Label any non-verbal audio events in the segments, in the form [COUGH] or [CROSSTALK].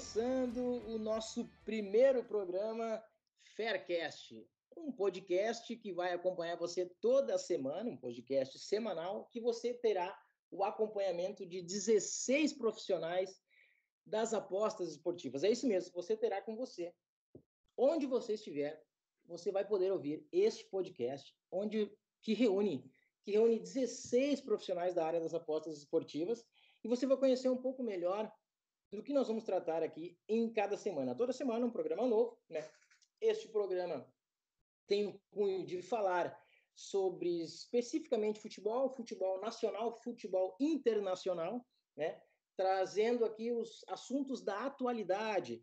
Começando o nosso primeiro programa Faircast, um podcast que vai acompanhar você toda semana, um podcast semanal, que você terá o acompanhamento de 16 profissionais das apostas esportivas. É isso mesmo, você terá com você. Onde você estiver, você vai poder ouvir este podcast, onde que reúne que reúne 16 profissionais da área das apostas esportivas e você vai conhecer um pouco melhor do que nós vamos tratar aqui em cada semana. Toda semana um programa novo, né? Este programa tem o cunho de falar sobre especificamente futebol, futebol nacional, futebol internacional, né? Trazendo aqui os assuntos da atualidade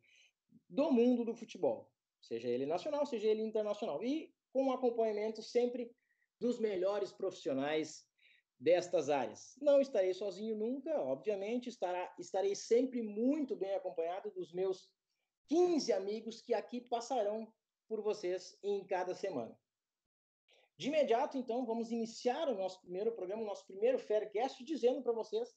do mundo do futebol, seja ele nacional, seja ele internacional, e com acompanhamento sempre dos melhores profissionais destas áreas. Não estarei sozinho nunca, obviamente, estará, estarei sempre muito bem acompanhado dos meus 15 amigos que aqui passarão por vocês em cada semana. De imediato, então, vamos iniciar o nosso primeiro programa, o nosso primeiro Faircast, dizendo para vocês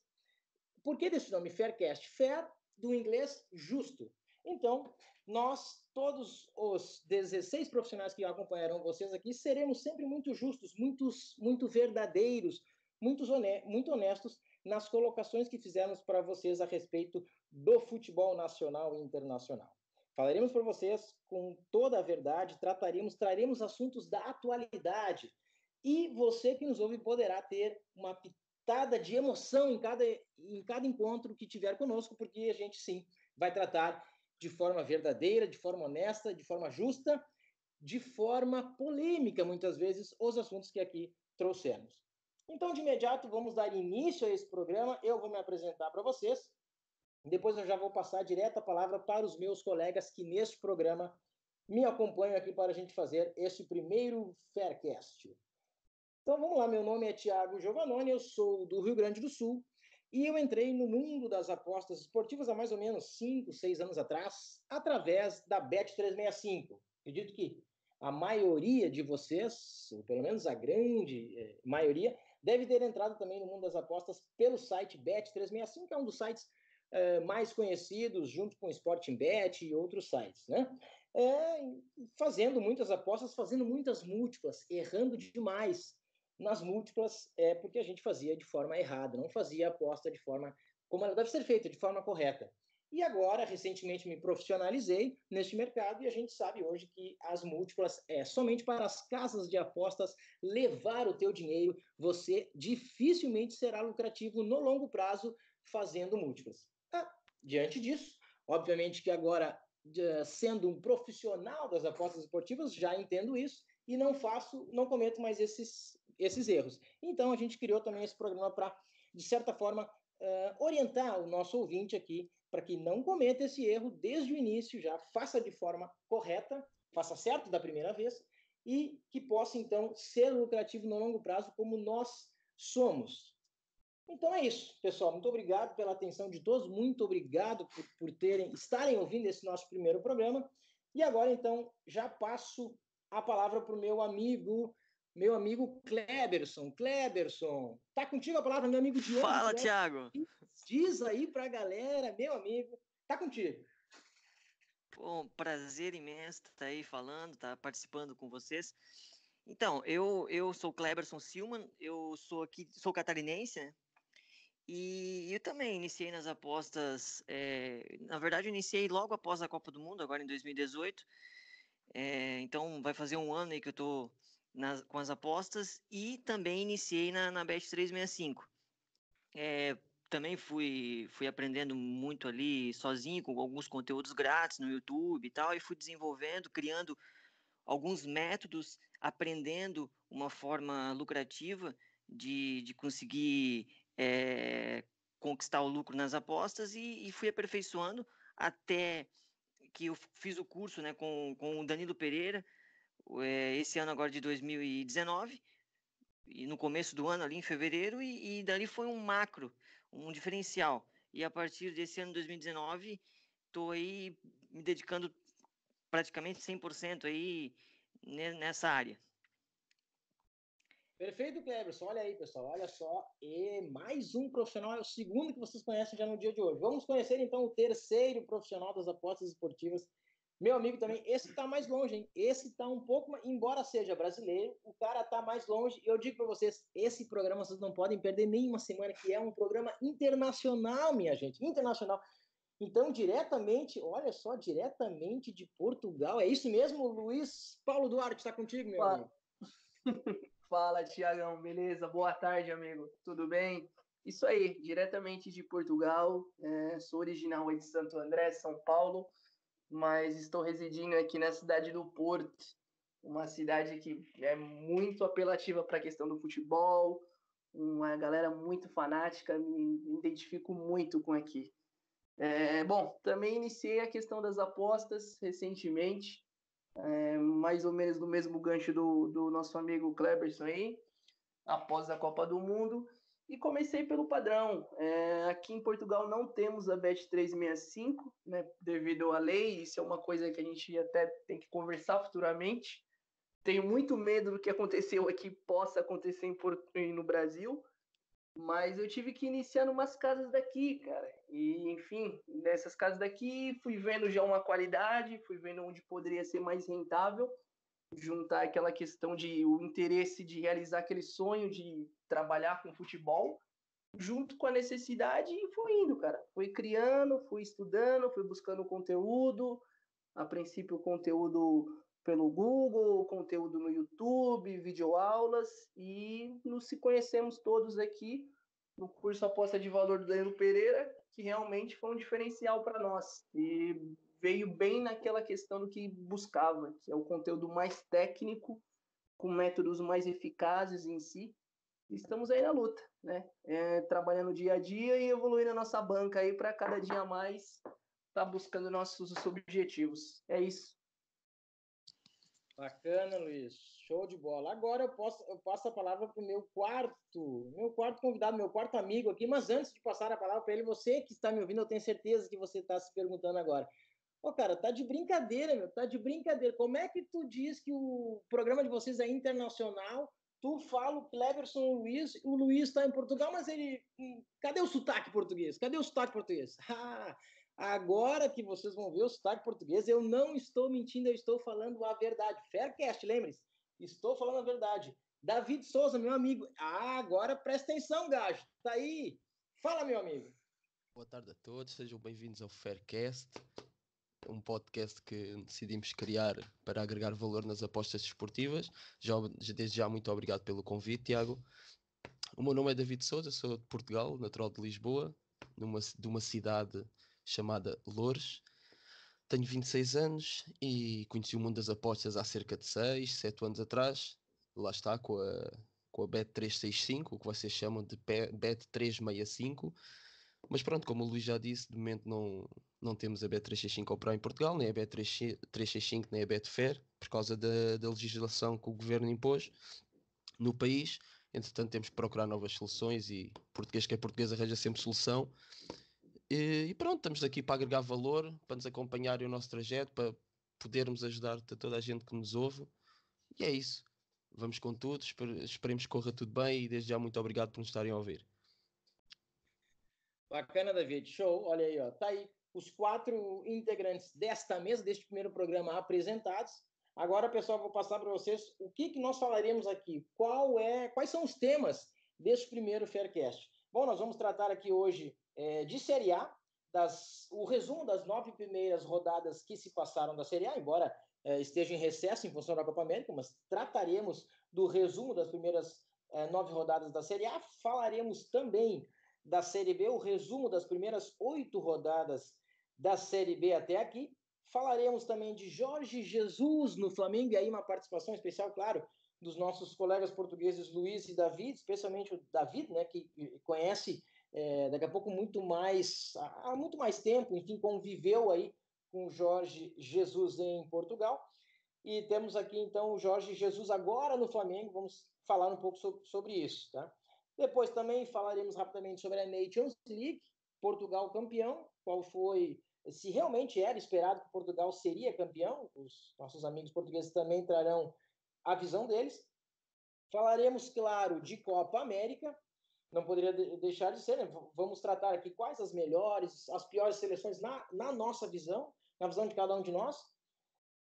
por que desse nome Faircast? Fair, do inglês justo. Então, nós, todos os 16 profissionais que acompanharão vocês aqui, seremos sempre muito justos, muitos, muito verdadeiros, muito honestos nas colocações que fizemos para vocês a respeito do futebol nacional e internacional. Falaremos para vocês com toda a verdade, trataremos, traremos assuntos da atualidade. E você que nos ouve poderá ter uma pitada de emoção em cada, em cada encontro que tiver conosco, porque a gente sim vai tratar de forma verdadeira, de forma honesta, de forma justa, de forma polêmica, muitas vezes, os assuntos que aqui trouxemos. Então, de imediato, vamos dar início a esse programa. Eu vou me apresentar para vocês. Depois eu já vou passar direto a palavra para os meus colegas que neste programa me acompanham aqui para a gente fazer este primeiro Faircast. Então vamos lá, meu nome é Tiago Giovannoni, eu sou do Rio Grande do Sul, e eu entrei no mundo das apostas esportivas há mais ou menos 5, 6 anos atrás, através da Bet365. Acredito que a maioria de vocês, ou pelo menos a grande eh, maioria, deve ter entrado também no mundo das apostas pelo site Bet365, que é um dos sites eh, mais conhecidos, junto com o Sporting Bet e outros sites, né? É, fazendo muitas apostas, fazendo muitas múltiplas, errando demais nas múltiplas é porque a gente fazia de forma errada, não fazia aposta de forma como ela deve ser feita, de forma correta. E agora, recentemente, me profissionalizei neste mercado e a gente sabe hoje que as múltiplas é somente para as casas de apostas levar o teu dinheiro, você dificilmente será lucrativo no longo prazo fazendo múltiplas. Ah, diante disso, obviamente que agora, sendo um profissional das apostas esportivas, já entendo isso, e não faço, não cometo mais esses, esses erros. Então a gente criou também esse programa para, de certa forma, uh, orientar o nosso ouvinte aqui para que não cometa esse erro desde o início, já faça de forma correta, faça certo da primeira vez e que possa então ser lucrativo no longo prazo como nós somos. Então é isso, pessoal. Muito obrigado pela atenção de todos. Muito obrigado por, por terem estarem ouvindo esse nosso primeiro programa. E agora então já passo a palavra para o meu amigo, meu amigo Kleberson. Kleberson, tá contigo a palavra, meu amigo Diogo. Fala, Thiago. Diz aí para a galera, meu amigo, tá contigo. Bom, prazer imenso estar tá aí falando, estar tá participando com vocês. Então, eu, eu sou Kleberson Silman, eu sou aqui, sou catarinense, né? E eu também iniciei nas apostas, é, na verdade, eu iniciei logo após a Copa do Mundo, agora em 2018, é, então vai fazer um ano aí que eu estou com as apostas e também iniciei na, na Bet 365. É, também fui, fui aprendendo muito ali sozinho, com alguns conteúdos grátis no YouTube e tal, e fui desenvolvendo, criando alguns métodos, aprendendo uma forma lucrativa de, de conseguir é, conquistar o lucro nas apostas e, e fui aperfeiçoando até que eu fiz o curso né, com, com o Danilo Pereira, é, esse ano agora de 2019, e no começo do ano ali em fevereiro, e, e dali foi um macro, um diferencial. E a partir desse ano 2019, estou aí me dedicando praticamente 100% aí nessa área. Perfeito, Cleberson. Olha aí, pessoal. Olha só. E mais um profissional, é o segundo que vocês conhecem já no dia de hoje. Vamos conhecer então o terceiro profissional das apostas esportivas. Meu amigo também, esse está mais longe, hein? Esse está um pouco, embora seja brasileiro, o cara está mais longe. E eu digo para vocês, esse programa vocês não podem perder nenhuma semana, que é um programa internacional, minha gente, internacional. Então, diretamente, olha só, diretamente de Portugal. É isso mesmo, Luiz Paulo Duarte, está contigo, meu Fala. amigo? [LAUGHS] Fala, Tiagão, beleza? Boa tarde, amigo. Tudo bem? Isso aí, diretamente de Portugal. É, sou original de Santo André, São Paulo, mas estou residindo aqui na cidade do Porto, uma cidade que é muito apelativa para a questão do futebol, uma galera muito fanática, me identifico muito com aqui. É, bom, também iniciei a questão das apostas recentemente, é, mais ou menos no mesmo gancho do, do nosso amigo Kleberson aí, após a Copa do Mundo, e comecei pelo padrão. É, aqui em Portugal não temos a Bet365, né, devido à lei, isso é uma coisa que a gente até tem que conversar futuramente. Tenho muito medo do que aconteceu aqui possa acontecer em, no Brasil, mas eu tive que iniciar umas casas daqui, cara. E, enfim, nessas casas daqui, fui vendo já uma qualidade, fui vendo onde poderia ser mais rentável, juntar aquela questão de o interesse de realizar aquele sonho de trabalhar com futebol, junto com a necessidade, e fui indo, cara. Fui criando, fui estudando, fui buscando conteúdo. A princípio, conteúdo pelo Google, conteúdo no YouTube, videoaulas e nos se conhecemos todos aqui no curso Aposta de Valor do Danilo Pereira, que realmente foi um diferencial para nós e veio bem naquela questão do que buscava, que é o conteúdo mais técnico, com métodos mais eficazes em si. Estamos aí na luta, né? É, trabalhando dia a dia e evoluindo a nossa banca aí para cada dia mais estar tá buscando nossos objetivos. É isso. Bacana, Luiz. Show de bola. Agora eu, posso, eu passo a palavra para o meu quarto, meu quarto convidado, meu quarto amigo aqui. Mas antes de passar a palavra para ele, você que está me ouvindo, eu tenho certeza que você está se perguntando agora. Ô, cara, tá de brincadeira, meu, tá de brincadeira. Como é que tu diz que o programa de vocês é internacional? Tu fala o Cleverson o Luiz, o Luiz está em Portugal, mas ele. Hum, cadê o sotaque português? Cadê o sotaque português? [LAUGHS] Ah, Agora que vocês vão ver o sotaque português, eu não estou mentindo, eu estou falando a verdade. Faircast, lembre-se, estou falando a verdade. David Souza, meu amigo. Ah, agora presta atenção, gajo. Tá aí. Fala, meu amigo. Boa tarde a todos, sejam bem-vindos ao Faircast, um podcast que decidimos criar para agregar valor nas apostas desportivas. Já, desde já, muito obrigado pelo convite, Tiago. O meu nome é David Souza, sou de Portugal, natural de Lisboa, numa, de uma cidade chamada Loures. Tenho 26 anos e conheci o mundo das apostas há cerca de 6, 7 anos atrás. Lá está, com a, com a Bet365, o que vocês chamam de Bet365. Mas pronto, como o Luís já disse, de momento não, não temos a Bet365 a operar em Portugal, nem a Bet365, nem a Betfair, por causa da, da legislação que o governo impôs no país. Entretanto, temos que procurar novas soluções e português que é português arranja sempre solução. E, e pronto, estamos aqui para agregar valor, para nos acompanhar o nosso trajeto, para podermos ajudar toda a gente que nos ouve. E é isso. Vamos com tudo, esperemos que corra tudo bem e desde já muito obrigado por nos estarem a ouvir. Bacana, David. Show. Olha aí, ó. Tá aí os quatro integrantes desta mesa, deste primeiro programa apresentados. Agora, pessoal, vou passar para vocês o que, que nós falaremos aqui. Qual é, quais são os temas deste primeiro Faircast? Bom, nós vamos tratar aqui hoje é, de Série A, das, o resumo das nove primeiras rodadas que se passaram da Série A, embora é, esteja em recesso em função da Copa América, mas trataremos do resumo das primeiras é, nove rodadas da Série A. Falaremos também da Série B, o resumo das primeiras oito rodadas da Série B até aqui. Falaremos também de Jorge Jesus no Flamengo, e aí uma participação especial, claro, dos nossos colegas portugueses Luiz e David, especialmente o David, né, que conhece é, daqui a pouco muito mais, há muito mais tempo, enfim, conviveu aí com Jorge Jesus em Portugal. E temos aqui então o Jorge Jesus agora no Flamengo, vamos falar um pouco sobre, sobre isso, tá? Depois também falaremos rapidamente sobre a Nations League, Portugal campeão, qual foi, se realmente era esperado que Portugal seria campeão, os nossos amigos portugueses também trarão a visão deles. Falaremos, claro, de Copa América, não poderia deixar de ser, né? Vamos tratar aqui quais as melhores, as piores seleções na, na nossa visão, na visão de cada um de nós.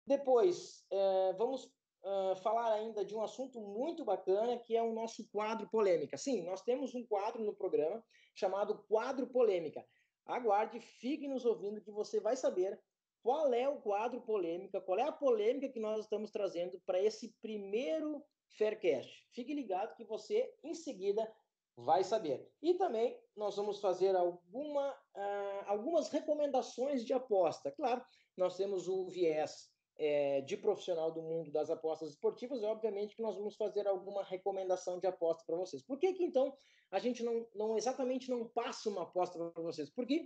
Depois, é, vamos é, falar ainda de um assunto muito bacana, que é o nosso quadro polêmica. Sim, nós temos um quadro no programa chamado Quadro Polêmica. Aguarde, fique nos ouvindo que você vai saber qual é o quadro polêmica, qual é a polêmica que nós estamos trazendo para esse primeiro Faircast. Fique ligado que você, em seguida, vai saber. E também nós vamos fazer alguma, uh, algumas recomendações de aposta. Claro, nós temos o viés é, de profissional do mundo das apostas esportivas, e obviamente que nós vamos fazer alguma recomendação de aposta para vocês. Por que, que então a gente não, não exatamente não passa uma aposta para vocês? Porque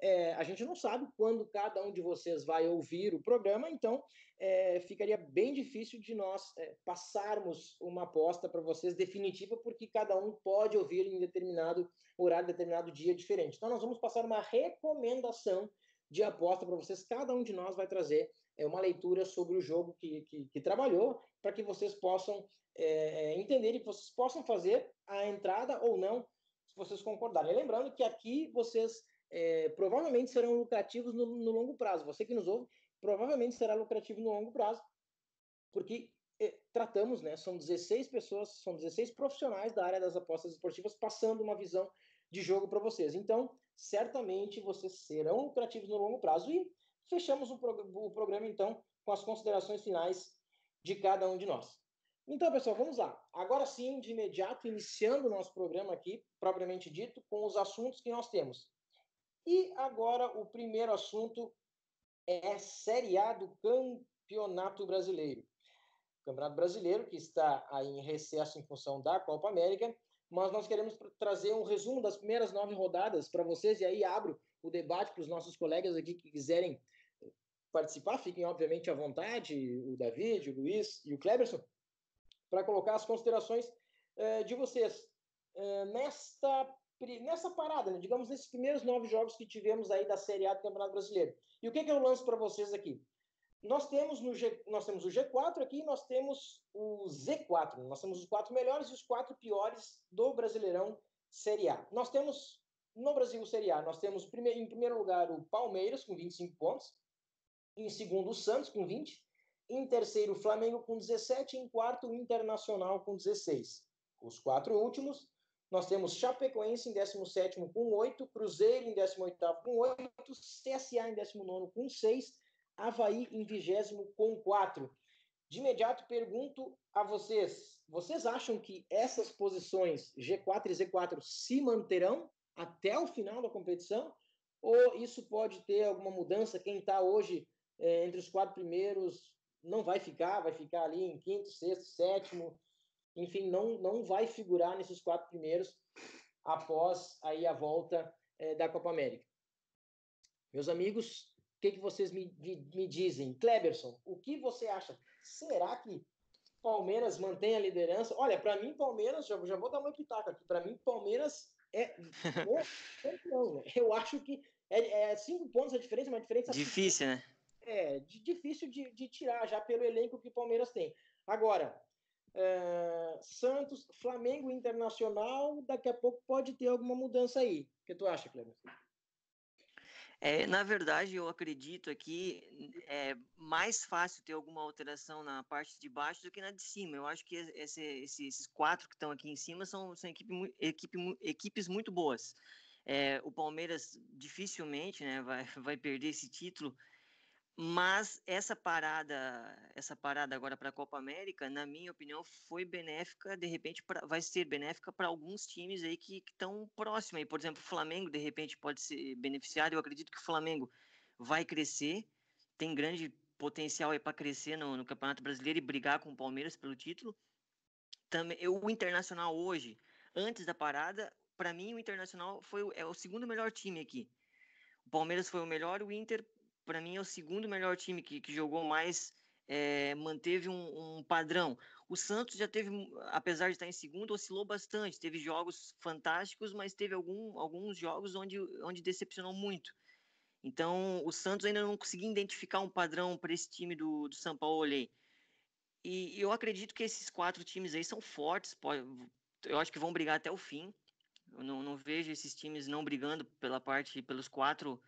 é, a gente não sabe quando cada um de vocês vai ouvir o programa, então é, ficaria bem difícil de nós é, passarmos uma aposta para vocês definitiva, porque cada um pode ouvir em determinado horário, determinado dia diferente. Então, nós vamos passar uma recomendação de aposta para vocês. Cada um de nós vai trazer é, uma leitura sobre o jogo que, que, que trabalhou, para que vocês possam é, entender e vocês possam fazer a entrada ou não, se vocês concordarem. Lembrando que aqui vocês é, provavelmente serão lucrativos no, no, longo prazo. Você que nos ouve, provavelmente será lucrativo no longo prazo, porque é, tratamos, né? São 16 pessoas, são 16 profissionais da área das apostas esportivas passando uma visão de jogo para vocês. Então, certamente vocês serão lucrativos no longo prazo. E fechamos o, prog o programa, então, com as considerações finais de cada um de nós. Então, pessoal, vamos lá. Agora sim, de imediato, iniciando o nosso programa aqui, propriamente dito, com os assuntos que nós temos. E agora o primeiro assunto é Série A do Campeonato Brasileiro. O Campeonato Brasileiro, que está aí em recesso em função da Copa América, mas nós queremos trazer um resumo das primeiras nove rodadas para vocês, e aí abro o debate para os nossos colegas aqui que quiserem participar, fiquem obviamente à vontade, o David, o Luiz e o Kleberson, para colocar as considerações eh, de vocês. Eh, nesta nessa parada, né? digamos, nesses primeiros nove jogos que tivemos aí da Série A do Campeonato Brasileiro. E o que, que eu lanço para vocês aqui? Nós temos, no G, nós temos o G4 aqui nós temos o Z4. Nós temos os quatro melhores e os quatro piores do Brasileirão Série A. Nós temos, no Brasil Série A, nós temos em primeiro lugar o Palmeiras com 25 pontos, em segundo o Santos com 20, em terceiro o Flamengo com 17 e em quarto o Internacional com 16. Os quatro últimos nós temos Chapecoense em 17 com 8, Cruzeiro em 18 com 8, CSA em 19 com 6, Havaí em 20 com 4. De imediato pergunto a vocês: vocês acham que essas posições G4 e Z4 se manterão até o final da competição? Ou isso pode ter alguma mudança? Quem está hoje é, entre os quatro primeiros não vai ficar, vai ficar ali em quinto, sexto, sétimo enfim, não, não vai figurar nesses quatro primeiros após aí a volta é, da Copa América. Meus amigos, o que, que vocês me, me, me dizem? Kleberson, o que você acha? Será que Palmeiras mantém a liderança? Olha, para mim, Palmeiras, já, já vou dar uma pitaca aqui, para mim, Palmeiras é. [LAUGHS] Né? Eu acho que é, é, cinco pontos a diferença, uma diferença. Difícil, né? É, de, difícil de, de tirar já pelo elenco que o Palmeiras tem. Agora, é, Santos, Flamengo Internacional, daqui a pouco pode ter alguma mudança aí. O que tu acha, Cleber? É, na verdade, eu acredito que é mais fácil ter alguma alteração na parte de baixo do que na de cima. Eu acho que esse, esse, esses quatro que estão aqui em cima são, são equipe, equipe, equipes muito boas. É, o Palmeiras dificilmente né, vai, [LAUGHS] vai perder esse título mas essa parada, essa parada agora para a Copa América, na minha opinião, foi benéfica, de repente pra, vai ser benéfica para alguns times aí que estão próximos aí. Por exemplo, o Flamengo de repente pode ser beneficiado. Eu acredito que o Flamengo vai crescer, tem grande potencial aí para crescer no, no, Campeonato Brasileiro e brigar com o Palmeiras pelo título. Também o Internacional hoje, antes da parada, para mim o Internacional foi é o segundo melhor time aqui. O Palmeiras foi o melhor, o Inter para mim, é o segundo melhor time que, que jogou mais, é, manteve um, um, padrão. O Santos já teve, apesar de estar em segundo, oscilou bastante. Teve jogos fantásticos, mas teve algum, alguns jogos onde, onde decepcionou muito. Então, o Santos ainda não conseguia identificar um padrão para esse time do, do São Paulo. E, eu acredito que esses quatro times aí são fortes, pode, eu acho que vão brigar até o fim. Eu não, não vejo esses times não brigando pela parte, pelos quatro,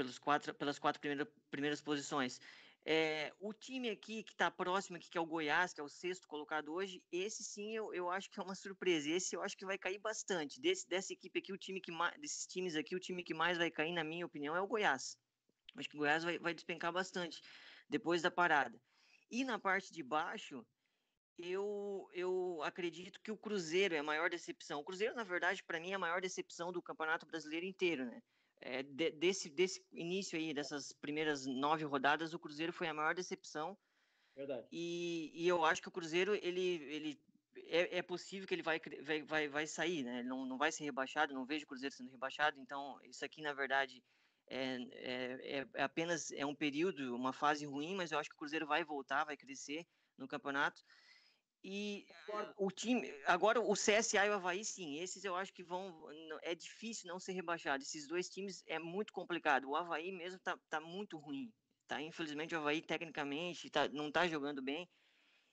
pelos quatro, pelas quatro primeira, primeiras posições. É, o time aqui que está próximo aqui, que é o Goiás, que é o sexto colocado hoje, esse sim eu, eu acho que é uma surpresa. Esse eu acho que vai cair bastante. Desse, dessa equipe aqui, o time que mais, desses times aqui, o time que mais vai cair, na minha opinião, é o Goiás. Acho que o Goiás vai, vai despencar bastante depois da parada. E na parte de baixo, eu, eu acredito que o Cruzeiro é a maior decepção. O Cruzeiro, na verdade, para mim, é a maior decepção do Campeonato Brasileiro inteiro, né? É, de, desse, desse início aí, dessas primeiras nove rodadas, o Cruzeiro foi a maior decepção. Verdade. E, e eu acho que o Cruzeiro, ele, ele é, é possível que ele vai, vai, vai sair, né? Ele não, não vai ser rebaixado, não vejo o Cruzeiro sendo rebaixado. Então, isso aqui, na verdade, é, é, é, apenas é um período, uma fase ruim, mas eu acho que o Cruzeiro vai voltar, vai crescer no campeonato. E o time, agora o CSA e o Havaí, sim, esses eu acho que vão. É difícil não ser rebaixado. Esses dois times é muito complicado. O Havaí mesmo tá, tá muito ruim. Tá, infelizmente, o Havaí, tecnicamente, tá, não tá jogando bem.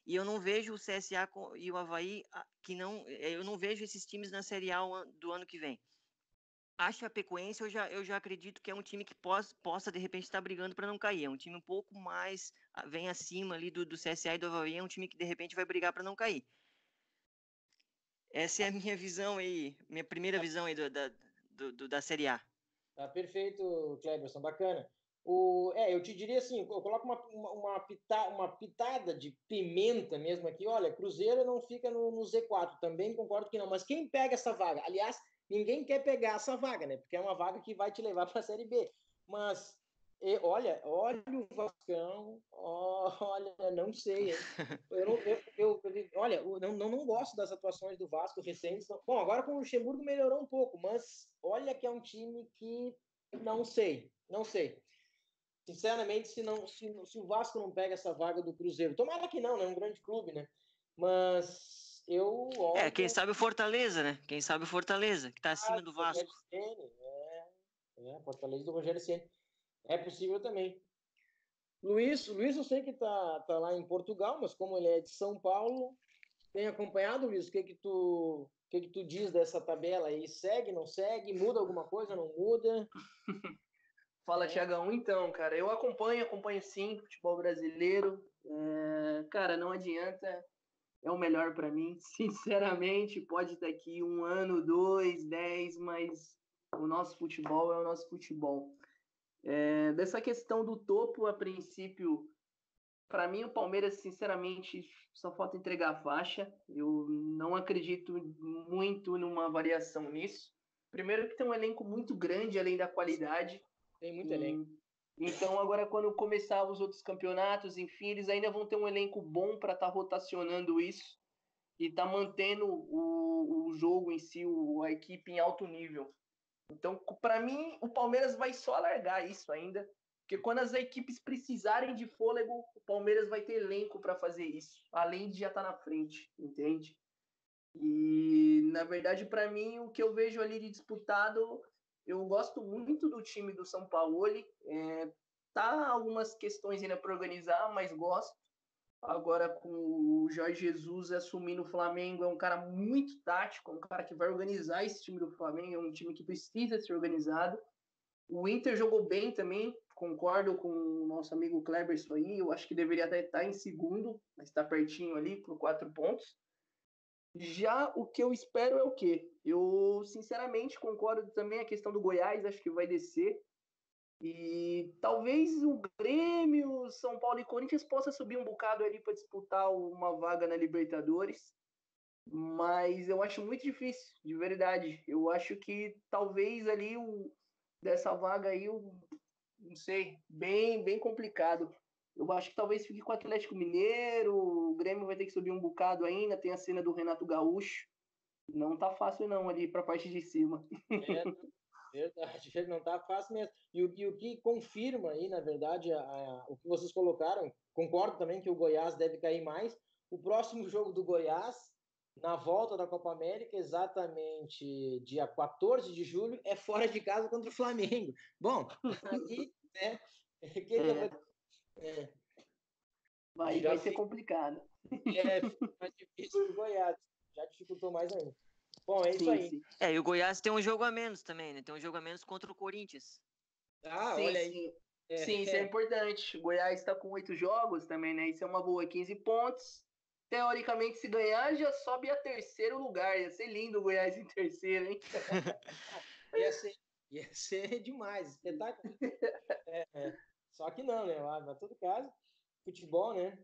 E eu não vejo o CSA e o Havaí que não. Eu não vejo esses times na Série A do ano que vem. A Chapecoense, eu já, eu já acredito que é um time que possa, possa de repente, estar tá brigando para não cair. É um time um pouco mais, vem acima ali do, do CSA e do Havaí, é um time que, de repente, vai brigar para não cair. Essa é a minha visão aí, minha primeira visão aí do, da, do, do, da Série A. Tá perfeito, Cleberson, bacana. O, é, eu te diria assim, eu coloco uma, uma, uma, pita, uma pitada de pimenta mesmo aqui. Olha, Cruzeiro não fica no, no Z4, também concordo que não. Mas quem pega essa vaga? Aliás, ninguém quer pegar essa vaga, né? Porque é uma vaga que vai te levar para a Série B. Mas e, olha, olha o Vascão, olha, não sei. Eu, eu, eu, eu, olha, eu não, não, não gosto das atuações do Vasco recentes. Bom, agora com o Luxemburgo melhorou um pouco, mas olha que é um time que não sei, não sei. Sinceramente, se, não, se, se o Vasco não pega essa vaga do Cruzeiro, tomara que não, né? Um grande clube, né? Mas eu olho... É, quem sabe o Fortaleza, né? Quem sabe o Fortaleza, que está acima ah, do Vasco. é, é, Fortaleza do Rogério Ceni. É possível também. Luiz, Luiz eu sei que tá, tá lá em Portugal, mas como ele é de São Paulo, tem acompanhado, Luiz? O que que tu, o que que tu diz dessa tabela aí? Segue, não segue? Muda alguma coisa, não muda? [LAUGHS] Fala, é. Tiagão. Então, cara, eu acompanho, acompanho sim futebol brasileiro. É, cara, não adianta é o melhor para mim. [LAUGHS] Sinceramente, pode estar aqui um ano, dois, dez, mas o nosso futebol é o nosso futebol. É, dessa questão do topo, a princípio, para mim o Palmeiras, sinceramente, só falta entregar a faixa. Eu não acredito muito numa variação nisso. Primeiro que tem um elenco muito grande, além da qualidade. Tem muito elenco. Então, agora, quando começar os outros campeonatos, enfim, eles ainda vão ter um elenco bom para estar tá rotacionando isso e tá mantendo o, o jogo em si, o, a equipe em alto nível. Então, para mim, o Palmeiras vai só alargar isso ainda, porque quando as equipes precisarem de fôlego, o Palmeiras vai ter elenco para fazer isso, além de já estar tá na frente, entende? E, na verdade, para mim, o que eu vejo ali de disputado eu gosto muito do time do São Paulo. É, tá algumas questões ainda para organizar, mas gosto. Agora com o Jorge Jesus assumindo o Flamengo, é um cara muito tático, é um cara que vai organizar esse time do Flamengo, é um time que precisa ser organizado. O Inter jogou bem também, concordo com o nosso amigo Kleber isso aí. Eu acho que deveria estar em segundo, mas está pertinho ali por quatro pontos. Já o que eu espero é o quê? Eu, sinceramente, concordo também a questão do Goiás, acho que vai descer. E talvez o Grêmio, São Paulo e Corinthians possa subir um bocado ali para disputar uma vaga na Libertadores. Mas eu acho muito difícil, de verdade. Eu acho que talvez ali o, dessa vaga aí, o, não sei, bem, bem complicado. Eu acho que talvez fique com o Atlético Mineiro, o Grêmio vai ter que subir um bocado ainda, tem a cena do Renato Gaúcho. Não tá fácil não ali para a parte de cima. É, verdade, não tá fácil mesmo. E o, e o que confirma aí, na verdade, a, a, o que vocês colocaram, concordo também que o Goiás deve cair mais. O próximo jogo do Goiás, na volta da Copa América, exatamente dia 14 de julho, é fora de casa contra o Flamengo. Bom, aí, né, [LAUGHS] que é. É. Vai, vai ser complicado. É, mais [LAUGHS] difícil que o Goiás. Já dificultou mais ainda. Bom, é sim, isso aí. Sim. É, e o Goiás tem um jogo a menos também, né? Tem um jogo a menos contra o Corinthians. Ah, sim, olha aí. Sim, é, sim isso é. é importante. O Goiás está com oito jogos também, né? Isso é uma boa, 15 pontos. Teoricamente, se ganhar, já sobe a terceiro lugar. Ia ser lindo o Goiás em terceiro, hein? [LAUGHS] ia, ser, ia ser demais, [LAUGHS] espetáculo. É, é. Só que não, né? Mas, todo caso, futebol, né?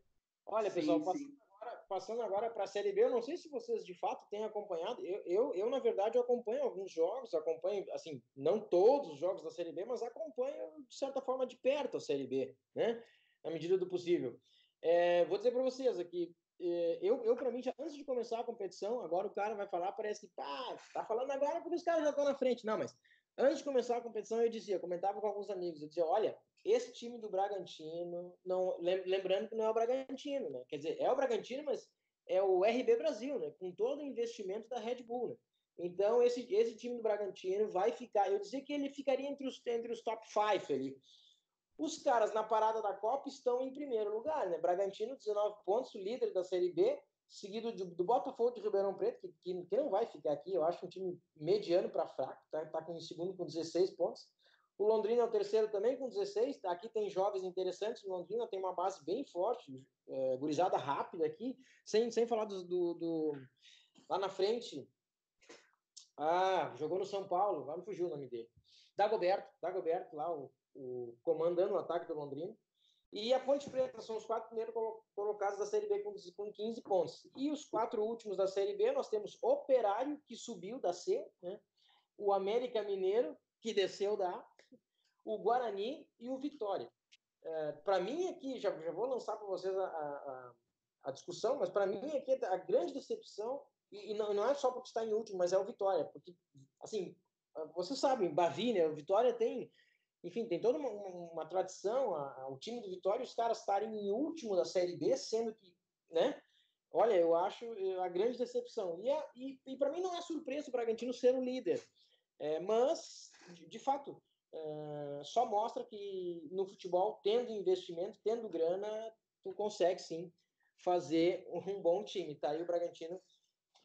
Olha, sim, pessoal, passando agora, passando agora para a Série B, eu não sei se vocês de fato têm acompanhado. Eu, eu, eu, na verdade, eu acompanho alguns jogos, acompanho, assim, não todos os jogos da Série B, mas acompanho, de certa forma, de perto a Série B, né? Na medida do possível. É, vou dizer para vocês aqui, é, eu, eu para mim, já antes de começar a competição, agora o cara vai falar, parece que, pá, tá falando agora porque os caras já estão na frente. Não, mas antes de começar a competição, eu dizia, comentava com alguns amigos, eu dizia, olha, esse time do Bragantino, não, lembrando que não é o Bragantino, né? Quer dizer, é o Bragantino, mas é o RB Brasil, né? Com todo o investimento da Red Bull, né? Então, esse, esse time do Bragantino vai ficar. Eu dizia que ele ficaria entre os, entre os top 5 ali. Os caras na parada da Copa estão em primeiro lugar, né? Bragantino, 19 pontos, líder da Série B, seguido do, do Botafogo de Ribeirão Preto, que, que, que, não vai ficar aqui. Eu acho um time mediano para fraco, tá? Tá com, em segundo com 16 pontos. O Londrina é o terceiro também com 16. Aqui tem jovens interessantes. O Londrina tem uma base bem forte, é, gurizada rápida aqui, sem, sem falar do, do, do, lá na frente. Ah, jogou no São Paulo, agora me fugiu o nome dele. Dagoberto, Dagoberto lá, o, o comandando o ataque do Londrina. E a Ponte Preta são os quatro primeiros colocados da Série B com, com 15 pontos. E os quatro últimos da Série B, nós temos Operário, que subiu da C, né? o América Mineiro, que desceu da A, o Guarani e o Vitória. É, para mim aqui, já, já vou lançar para vocês a, a, a, discussão, mas para mim aqui a grande decepção, e, e não, não, é só porque está em último, mas é o Vitória, porque, assim, vocês sabem, Bavi, né, o Vitória tem, enfim, tem toda uma, uma tradição, a, o time do Vitória, os caras estarem em último da Série B, sendo que, né, olha, eu acho a grande decepção. E, e, e para mim não é surpresa o Bragantino ser o líder, é, mas, de, de fato, Uh, só mostra que no futebol, tendo investimento, tendo grana, tu consegue sim fazer um bom time. Tá aí o Bragantino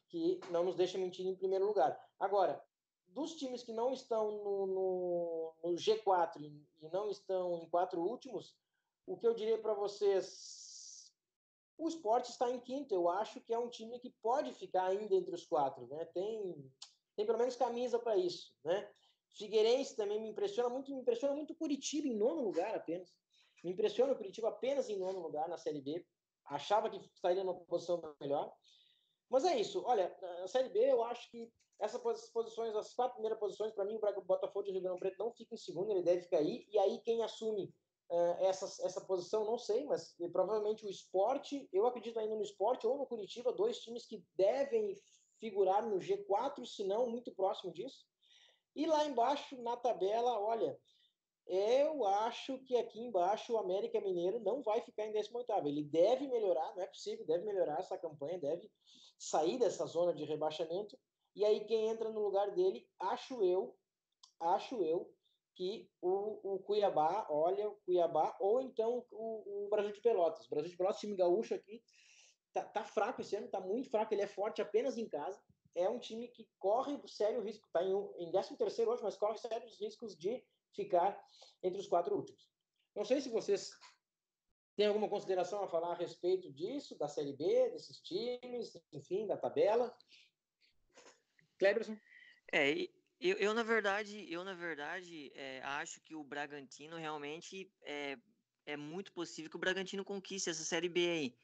que não nos deixa mentir em primeiro lugar. Agora, dos times que não estão no, no, no G4 e não estão em quatro últimos, o que eu diria para vocês, o esporte está em quinto. Eu acho que é um time que pode ficar ainda entre os quatro, né? Tem, tem pelo menos camisa para isso, né? Figueirense também me impressiona muito, me impressiona muito Curitiba em nono lugar apenas. Me impressiona o Curitiba apenas em nono lugar na Série B. Achava que estaria numa posição melhor. Mas é isso. Olha, na Série B eu acho que essas posições, as quatro primeiras posições, para mim o Botafogo de Ribeirão Preto não fica em segundo, ele deve cair. E aí quem assume uh, essa, essa posição, não sei, mas provavelmente o esporte, eu acredito ainda no esporte ou no Curitiba, dois times que devem figurar no G4, se não muito próximo disso. E lá embaixo, na tabela, olha, eu acho que aqui embaixo o América Mineiro não vai ficar em 18 Ele deve melhorar, não é possível, deve melhorar essa campanha, deve sair dessa zona de rebaixamento. E aí quem entra no lugar dele, acho eu, acho eu, que o, o Cuiabá, olha, o Cuiabá, ou então o, o Brasil de Pelotas. O Brasil de Pelotas, time gaúcho aqui, tá, tá fraco esse ano, tá muito fraco, ele é forte apenas em casa é um time que corre sério risco, está em, em 13 terceiro hoje, mas corre sérios riscos de ficar entre os quatro últimos. Não sei se vocês têm alguma consideração a falar a respeito disso, da Série B, desses times, enfim, da tabela. Cleberson? É, eu, eu na verdade, eu na verdade é, acho que o Bragantino realmente é, é muito possível que o Bragantino conquiste essa Série B aí.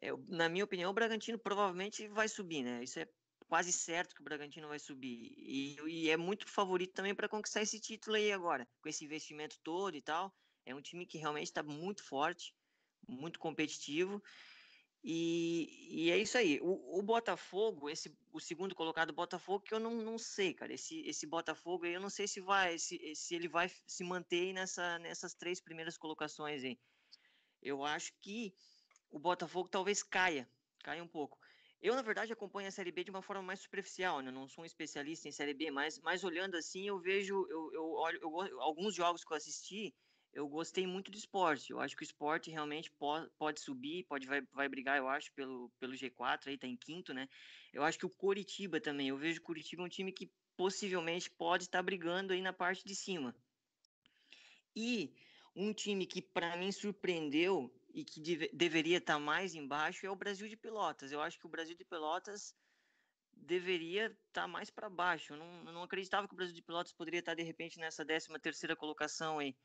É, na minha opinião, o Bragantino provavelmente vai subir, né? Isso é quase certo que o Bragantino vai subir. E, e é muito favorito também para conquistar esse título aí agora, com esse investimento todo e tal. É um time que realmente está muito forte, muito competitivo. E, e é isso aí. O, o, Botafogo, esse, o segundo colocado Botafogo, que eu não, não sei, cara. Esse, esse Botafogo aí, eu não sei se vai, se, se ele vai se manter nessa, nessas três primeiras colocações aí. Eu acho que o Botafogo talvez caia, caia um pouco. Eu, na verdade, acompanho a Série B de uma forma mais superficial, né? Não sou um especialista em Série B, mas, mas olhando assim, eu vejo, eu, eu olho, eu, alguns jogos que eu assisti, eu gostei muito do esporte. Eu acho que o esporte realmente pode, pode subir, pode vai, vai brigar, eu acho, pelo, pelo G4, aí tá em quinto, né? Eu acho que o Coritiba também, eu vejo o Coritiba um time que possivelmente pode estar tá brigando aí na parte de cima. E um time que para mim surpreendeu e que deve, deveria estar tá mais embaixo é o Brasil de Pelotas. Eu acho que o Brasil de Pelotas deveria estar tá mais para baixo. Eu não, eu não acreditava que o Brasil de Pelotas poderia estar tá, de repente nessa 13 terceira colocação aí.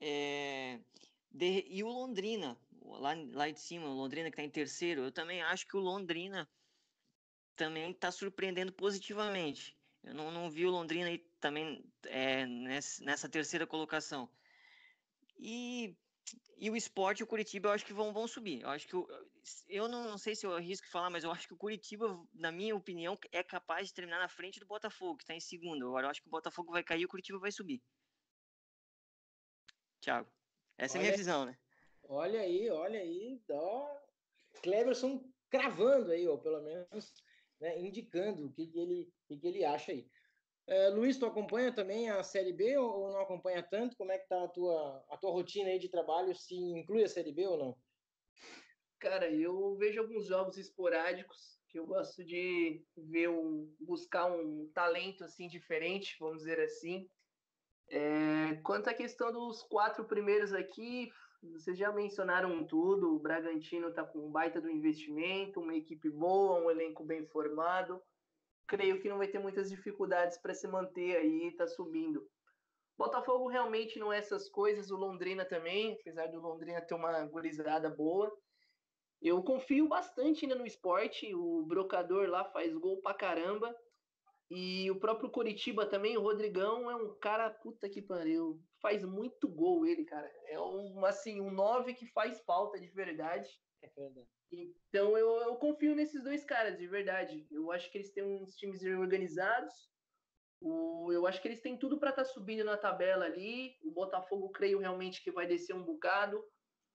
É, de, e o Londrina, lá, lá de cima, o Londrina que está em terceiro, eu também acho que o Londrina também está surpreendendo positivamente. Eu não, não vi o Londrina aí também é, nessa, nessa, terceira colocação. E, e o esporte e o Curitiba eu acho que vão, vão subir. Eu acho que eu, eu não, não sei se eu arrisco falar, mas eu acho que o Curitiba, na minha opinião, é capaz de terminar na frente do Botafogo, que está em segundo. Agora eu acho que o Botafogo vai cair e o Curitiba vai subir. Thiago. Essa olha, é a minha visão, né? Olha aí, olha aí, ó, Cleverson cravando aí, ou pelo menos né, indicando o que, que ele, o que, que ele acha aí. É, Luiz, tu acompanha também a Série B ou, não acompanha tanto? Como é que tá a tua, a tua rotina aí de trabalho? Se inclui a Série B ou não? Cara, eu vejo alguns jogos esporádicos que eu gosto de ver um, buscar um talento assim diferente, vamos dizer assim. É, quanto à questão dos quatro primeiros aqui, vocês já mencionaram tudo. O Bragantino está com um baita do investimento, uma equipe boa, um elenco bem formado. Creio que não vai ter muitas dificuldades para se manter aí, tá subindo. Botafogo realmente não é essas coisas, o Londrina também, apesar do Londrina ter uma gurizada boa. Eu confio bastante ainda no esporte, o brocador lá faz gol pra caramba. E o próprio Coritiba também, o Rodrigão é um cara, puta que pariu, faz muito gol ele, cara. É um, assim, um 9 que faz falta de verdade. É verdade. Então eu, eu confio nesses dois caras, de verdade. Eu acho que eles têm uns times organizados. O, eu acho que eles têm tudo para estar tá subindo na tabela ali. O Botafogo, creio realmente que vai descer um bocado.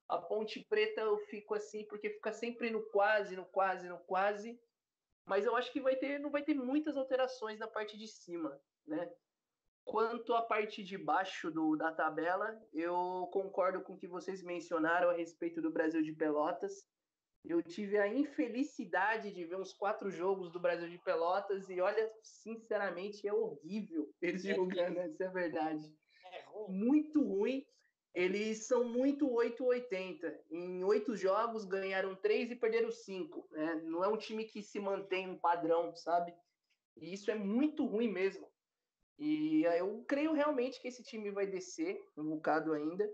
A Ponte Preta eu fico assim, porque fica sempre no quase, no quase, no quase mas eu acho que vai ter, não vai ter muitas alterações na parte de cima, né? Quanto à parte de baixo do, da tabela, eu concordo com o que vocês mencionaram a respeito do Brasil de Pelotas. Eu tive a infelicidade de ver uns quatro jogos do Brasil de Pelotas e olha, sinceramente, é horrível [LAUGHS] eles é jogando, essa é a verdade. É ruim. Muito ruim. Eles são muito 880. Em oito jogos ganharam três e perderam cinco. Né? Não é um time que se mantém um padrão, sabe? E isso é muito ruim mesmo. E eu creio realmente que esse time vai descer um bocado ainda.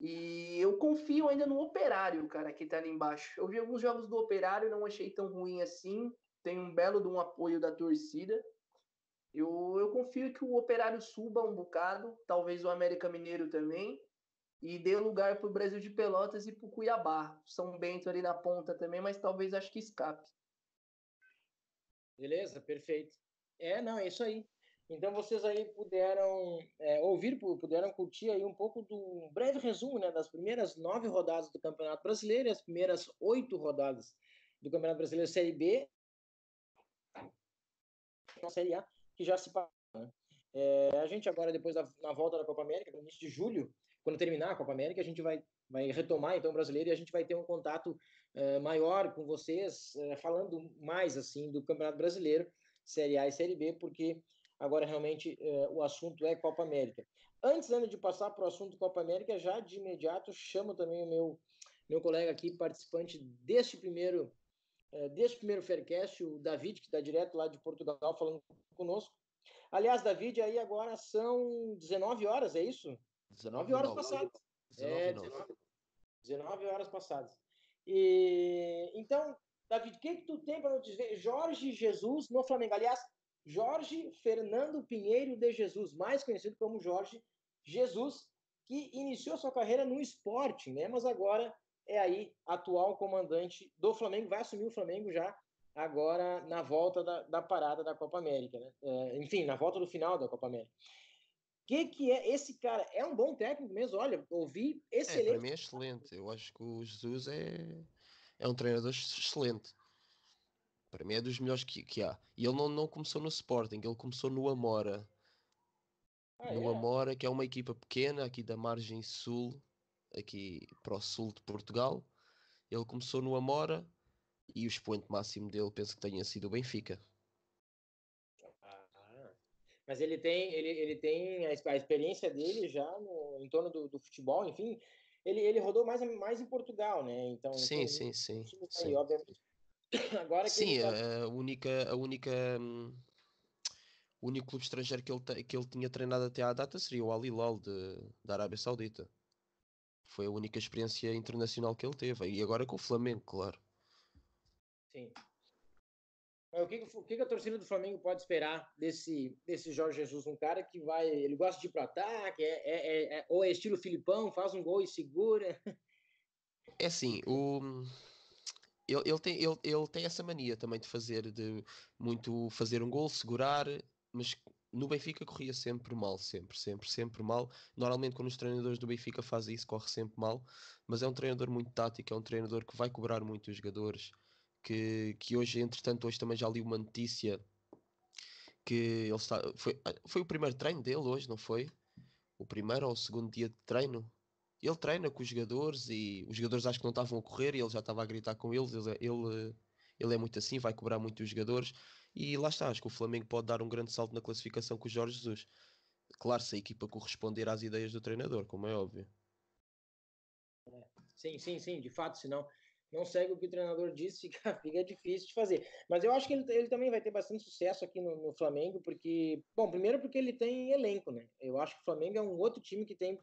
E eu confio ainda no Operário, cara, que tá ali embaixo. Eu vi alguns jogos do Operário, não achei tão ruim assim. Tem um belo de um apoio da torcida. Eu, eu confio que o Operário suba um bocado, talvez o América Mineiro também e deu lugar para o Brasil de Pelotas e para o Cuiabá. São Bento ali na ponta também, mas talvez acho que escape. Beleza, perfeito. É, não, é isso aí. Então vocês aí puderam é, ouvir, puderam curtir aí um pouco do um breve resumo né, das primeiras nove rodadas do Campeonato Brasileiro e as primeiras oito rodadas do Campeonato Brasileiro Série B na Série A, que já se passou. Né? É, a gente agora, depois da na volta da Copa América, no início de julho, quando terminar a Copa América, a gente vai, vai retomar então o brasileiro e a gente vai ter um contato uh, maior com vocês, uh, falando mais assim do Campeonato Brasileiro, Série A e Série B, porque agora realmente uh, o assunto é Copa América. Antes ainda de passar para o assunto Copa América, já de imediato chamo também o meu, meu colega aqui, participante deste primeiro, deste primeiro Faircast, o David, que está direto lá de Portugal, falando conosco. Aliás, David, aí agora são 19 horas, é isso? 19 horas passadas. 19, é, 19, 19 horas passadas. E, então, David, o que, que tu tem para nos dizer? Jorge Jesus no Flamengo. Aliás, Jorge Fernando Pinheiro de Jesus, mais conhecido como Jorge Jesus, que iniciou sua carreira no esporte, né? mas agora é aí atual comandante do Flamengo, vai assumir o Flamengo já agora na volta da, da parada da Copa América, né? É, enfim, na volta do final da Copa América que, que é esse cara? É um bom técnico mesmo? Olha, ouvi excelente. É, para mim é excelente. Eu acho que o Jesus é, é um treinador excelente. Para mim é dos melhores que, que há. E ele não, não começou no Sporting, ele começou no Amora. ah, no é? Amora, que é uma equipa pequena aqui da margem sul, aqui para o sul de Portugal. Ele começou no Amora e o expoente máximo dele penso que tenha sido o Benfica. Ah, mas ele tem, ele, ele tem a, a experiência dele já no, em torno do, do, futebol, enfim. Ele, ele rodou mais, mais em Portugal, né? Então, sim, então, sim, sim. Aí, obviamente. [COUGHS] Agora sim, tá... a única, a única hum, o único clube estrangeiro que ele, que ele tinha treinado até à data seria o Al Hilal de, da Arábia Saudita. Foi a única experiência internacional que ele teve. E agora com o Flamengo, claro. Sim. O que, o que a torcida do Flamengo pode esperar desse, desse Jorge Jesus? Um cara que vai. Ele gosta de ir para ataque, é, é, é, é, ou é estilo Filipão, faz um gol e segura. É assim, o. Ele, ele, tem, ele, ele tem essa mania também de fazer de muito fazer um gol, segurar mas no Benfica corria sempre mal, sempre, sempre, sempre mal. Normalmente, quando os treinadores do Benfica fazem isso, corre sempre mal. Mas é um treinador muito tático, é um treinador que vai cobrar muito os jogadores. Que, que hoje, entretanto, hoje também já li uma notícia que ele está. Foi, foi o primeiro treino dele hoje, não foi? O primeiro ou o segundo dia de treino? Ele treina com os jogadores e os jogadores acho que não estavam a correr e ele já estava a gritar com eles. Ele, ele, ele é muito assim, vai cobrar muito os jogadores e lá está, acho que o Flamengo pode dar um grande salto na classificação com o Jorge Jesus. Claro, se a equipa corresponder às ideias do treinador, como é óbvio. É, sim, sim, sim, de fato, senão não segue o que o treinador disse, [LAUGHS] fica, fica difícil de fazer. Mas eu acho que ele, ele também vai ter bastante sucesso aqui no, no, Flamengo, porque, bom, primeiro porque ele tem elenco, né? Eu acho que o Flamengo é um outro time que tem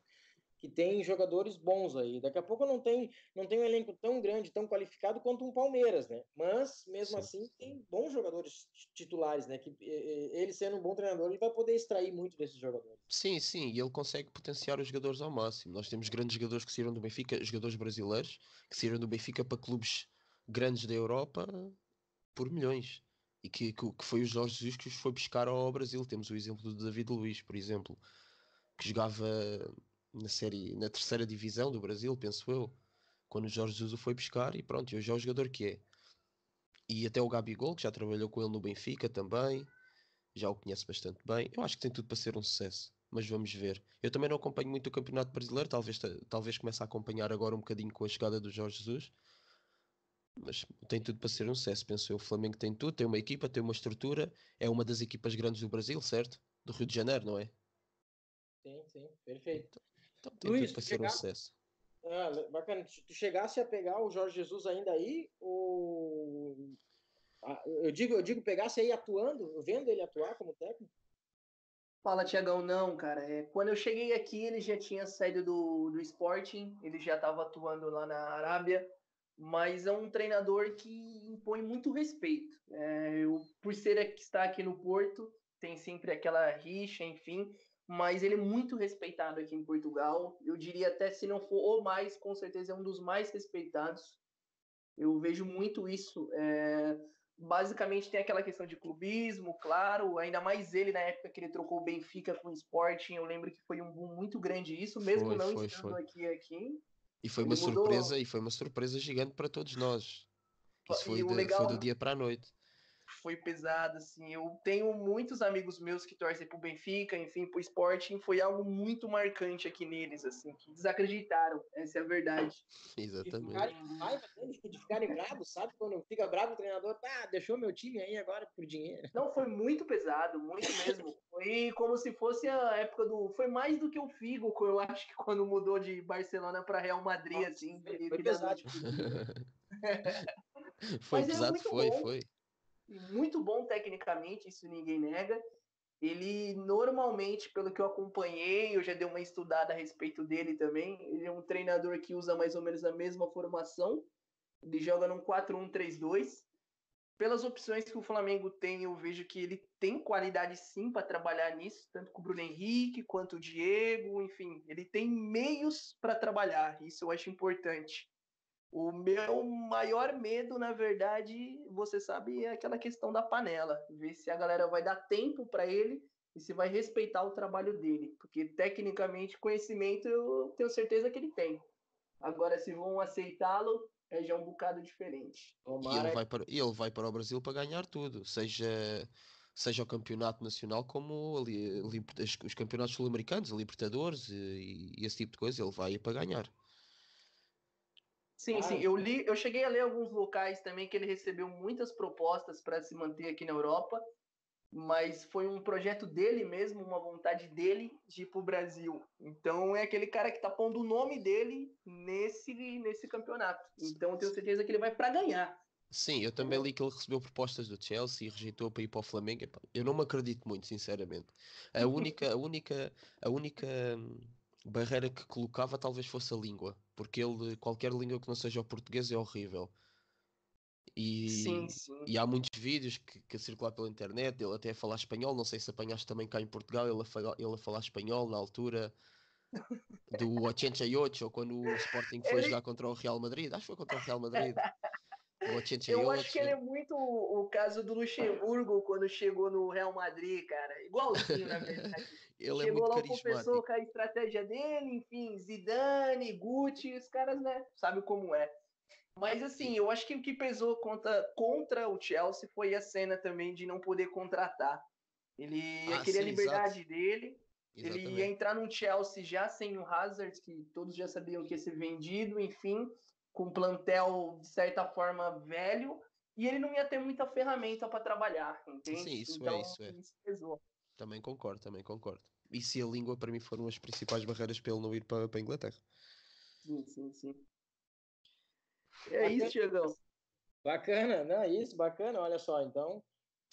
que tem jogadores bons aí. Daqui a pouco não tem, não tem um elenco tão grande, tão qualificado quanto um Palmeiras, né? Mas mesmo Sim. assim tem bons jogadores titulares, né? Que ele sendo um bom treinador, ele vai poder extrair muito desses jogadores. Sim, sim, e ele consegue potenciar os jogadores ao máximo. Nós temos grandes jogadores que saíram do Benfica, jogadores brasileiros que saíram do Benfica para clubes grandes da Europa por milhões. E que, que, que foi o Jorge Jesus que os foi buscar ao Brasil. Temos o exemplo do David Luiz, por exemplo, que jogava na série, na terceira divisão do Brasil, penso eu, quando o Jorge Jesus o foi buscar e pronto, hoje é o jogador que é. E até o Gabigol, que já trabalhou com ele no Benfica também, já o conhece bastante bem. Eu acho que tem tudo para ser um sucesso, mas vamos ver. Eu também não acompanho muito o Campeonato Brasileiro, talvez, talvez comece a acompanhar agora um bocadinho com a chegada do Jorge Jesus. Mas tem tudo para ser um sucesso, penso eu. O Flamengo tem tudo, tem uma equipa, tem uma estrutura, é uma das equipas grandes do Brasil, certo? Do Rio de Janeiro, não é? Sim, sim, perfeito. Então tem Luiz, para ser um sucesso. Ah, bacana. Tu chegasse a pegar o Jorge Jesus ainda aí, ou ah, eu digo, eu digo pegasse aí atuando, vendo ele atuar como técnico? Fala, Tiagão, não, cara. É, quando eu cheguei aqui, ele já tinha saído do, do Sporting, ele já estava atuando lá na Arábia, mas é um treinador que impõe muito respeito. É, eu, por ser que está aqui no Porto, tem sempre aquela rixa, enfim, mas ele é muito respeitado aqui em Portugal. Eu diria até se não for o mais, com certeza é um dos mais respeitados. Eu vejo muito isso. É... Basicamente tem aquela questão de clubismo, claro, ainda mais ele na época que ele trocou o Benfica com o Sporting. Eu lembro que foi um boom muito grande isso, mesmo foi, não foi, estando foi. aqui aqui. E foi uma mudou... surpresa, e foi uma surpresa gigante para todos nós. Isso foi, de, legal... foi do dia para a noite foi pesado, assim. Eu tenho muitos amigos meus que torcem pro Benfica, enfim, pro Sporting. Foi algo muito marcante aqui neles, assim, que desacreditaram. Essa é a verdade. [LAUGHS] Exatamente. De ficarem, bravos, sabe? Quando fica bravo o treinador, tá, deixou meu time aí agora por dinheiro. Não, foi muito pesado, muito mesmo. [LAUGHS] Foi como se fosse a época do. Foi mais do que o Figo, eu acho que quando mudou de Barcelona para Real Madrid, Nossa, assim. Foi, foi pesado. [LAUGHS] foi Mas pesado, foi, bom. foi muito bom tecnicamente, isso ninguém nega. Ele normalmente, pelo que eu acompanhei, eu já dei uma estudada a respeito dele também. Ele é um treinador que usa mais ou menos a mesma formação. Ele joga num 4-1-3-2. Pelas opções que o Flamengo tem, eu vejo que ele tem qualidade sim para trabalhar nisso, tanto com o Bruno Henrique quanto o Diego, enfim, ele tem meios para trabalhar. Isso eu acho importante. O meu maior medo, na verdade, você sabe, é aquela questão da panela. Ver se a galera vai dar tempo para ele e se vai respeitar o trabalho dele. Porque, tecnicamente, conhecimento eu tenho certeza que ele tem. Agora, se vão aceitá-lo, é já um bocado diferente. E ele, vai para, ele vai para o Brasil para ganhar tudo, seja, seja o campeonato nacional como ali, ali, os campeonatos sul-americanos, a Libertadores e, e, esse tipo de coisa, ele vai para ganhar. Sim, ah, sim, eu li, eu cheguei a ler alguns locais também que ele recebeu muitas propostas para se manter aqui na Europa, mas foi um projeto dele mesmo, uma vontade dele de ir para o Brasil. Então é aquele cara que tá pondo o nome dele nesse, nesse campeonato. Então eu tenho certeza que ele vai para ganhar. Sim, eu também li que ele recebeu propostas do Chelsea e rejeitou para ir para o Flamengo. Eu não me acredito muito, sinceramente. A única, a única, a única hum, barreira que colocava talvez fosse a língua, porque ele, qualquer língua que não seja o português é horrível. E, sim, sim. e há muitos vídeos que, que circulam pela internet, ele até a falar espanhol, não sei se apanhaste também cá em Portugal, ele a, falar, ele a falar espanhol na altura do [LAUGHS] 88, ou quando o Sporting foi jogar contra o Real Madrid, acho que foi contra o Real Madrid. Eu acho que ele é muito o caso do Luxemburgo quando chegou no Real Madrid, cara. Igualzinho, na verdade. [LAUGHS] ele é chegou é lá, confessou com a estratégia dele, enfim, Zidane, Gucci, os caras, né, sabe como é. Mas assim, eu acho que o que pesou contra, contra o Chelsea foi a cena também de não poder contratar. Ele ah, queria sim, a liberdade exato. dele. Exatamente. Ele ia entrar no Chelsea já sem o Hazard, que todos já sabiam que ia ser vendido, enfim com plantel de certa forma velho e ele não ia ter muita ferramenta para trabalhar, entende? Sim, isso é, então, é, isso é. Isso pesou. Também concordo, também concordo. E se a língua para mim foram as principais barreiras para ele não ir para, para a Inglaterra. Sim, sim, sim. É isso, Tiagão. Bacana, não, é isso, bacana, olha só, então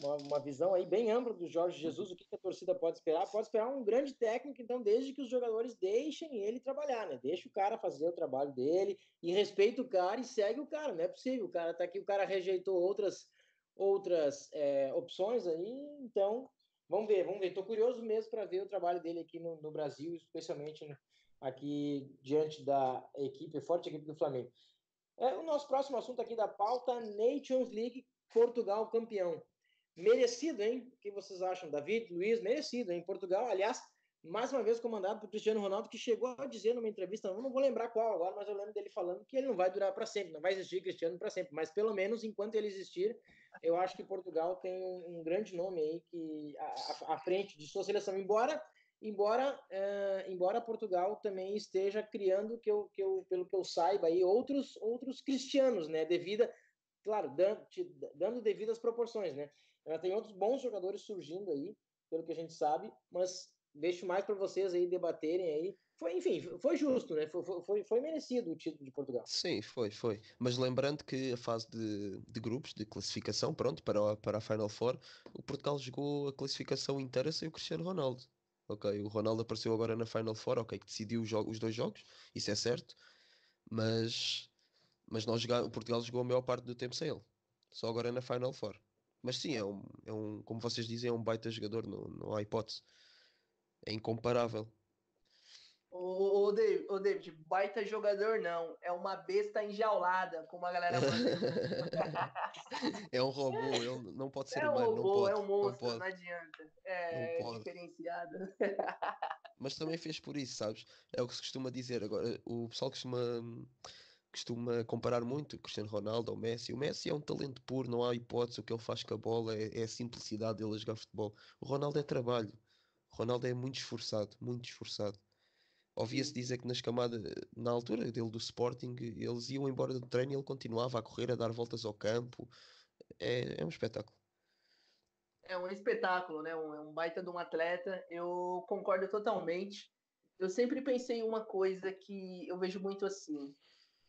uma, uma visão aí bem ampla do Jorge Jesus, o que, a torcida pode esperar? Pode esperar um grande técnico, então, desde que os jogadores deixem ele trabalhar, né? Deixa o cara fazer o trabalho dele e respeita o cara e segue o cara, não é possível. O cara tá aqui, o cara rejeitou outras, outras é, opções aí, então vamos ver, vamos ver. Tô curioso mesmo para ver o trabalho dele aqui no, no Brasil, especialmente aqui diante da equipe, forte equipe do Flamengo. É, o nosso próximo assunto aqui da pauta, Nations League, Portugal campeão. Merecido, hein? O que vocês acham? David, Luiz, merecido, hein? Portugal, aliás, mais uma vez comandado por Cristiano Ronaldo, que chegou a dizer numa entrevista, não vou lembrar qual agora, mas eu lembro dele falando que ele não vai durar para sempre, não vai existir Cristiano para sempre, mas pelo menos enquanto ele existir, eu acho que Portugal tem um, um grande nome aí que à, frente de sua seleção, embora embora é, embora Portugal também esteja criando que eu, que eu pelo que eu saiba aí outros outros cristianos, né, devido claro, dando, dando devidas proporções, né? Ela tem outros bons jogadores surgindo aí, pelo que a gente sabe, mas deixo mais para vocês aí debaterem aí. Foi, enfim, foi justo, né? Foi, foi, foi merecido o título de Portugal. Sim, foi, foi. Mas lembrando que a fase de, de grupos, de classificação, pronto, para a, para a Final Four, o Portugal jogou a classificação inteira sem o Cristiano Ronaldo. Ok, o Ronaldo apareceu agora na Final Four, ok, que decidiu os, os dois jogos, isso é certo, mas, mas nós o Portugal jogou a maior parte do tempo sem ele. Só agora na Final Four. Mas sim, é um, é um como vocês dizem, é um baita jogador, não, não há hipótese. É incomparável. Ô, ô, David, ô David, baita jogador não, é uma besta enjaulada, como a galera [LAUGHS] É um robô, ele não pode ser é humano, um robô, não pode. É um monstro, não, não adianta. É não diferenciado. Mas também fez por isso, sabes? É o que se costuma dizer. Agora, o pessoal costuma costuma comparar muito Cristiano Ronaldo ao Messi. O Messi é um talento puro, não há hipótese. O que ele faz com a bola é, é a simplicidade dele a jogar futebol. O Ronaldo é trabalho. O Ronaldo é muito esforçado, muito esforçado. Ouvia-se dizer que nas camadas, na altura dele do Sporting, eles iam embora do treino e ele continuava a correr, a dar voltas ao campo. É, é um espetáculo. É um espetáculo, né? Um, é um baita de um atleta. Eu concordo totalmente. Eu sempre pensei em uma coisa que eu vejo muito assim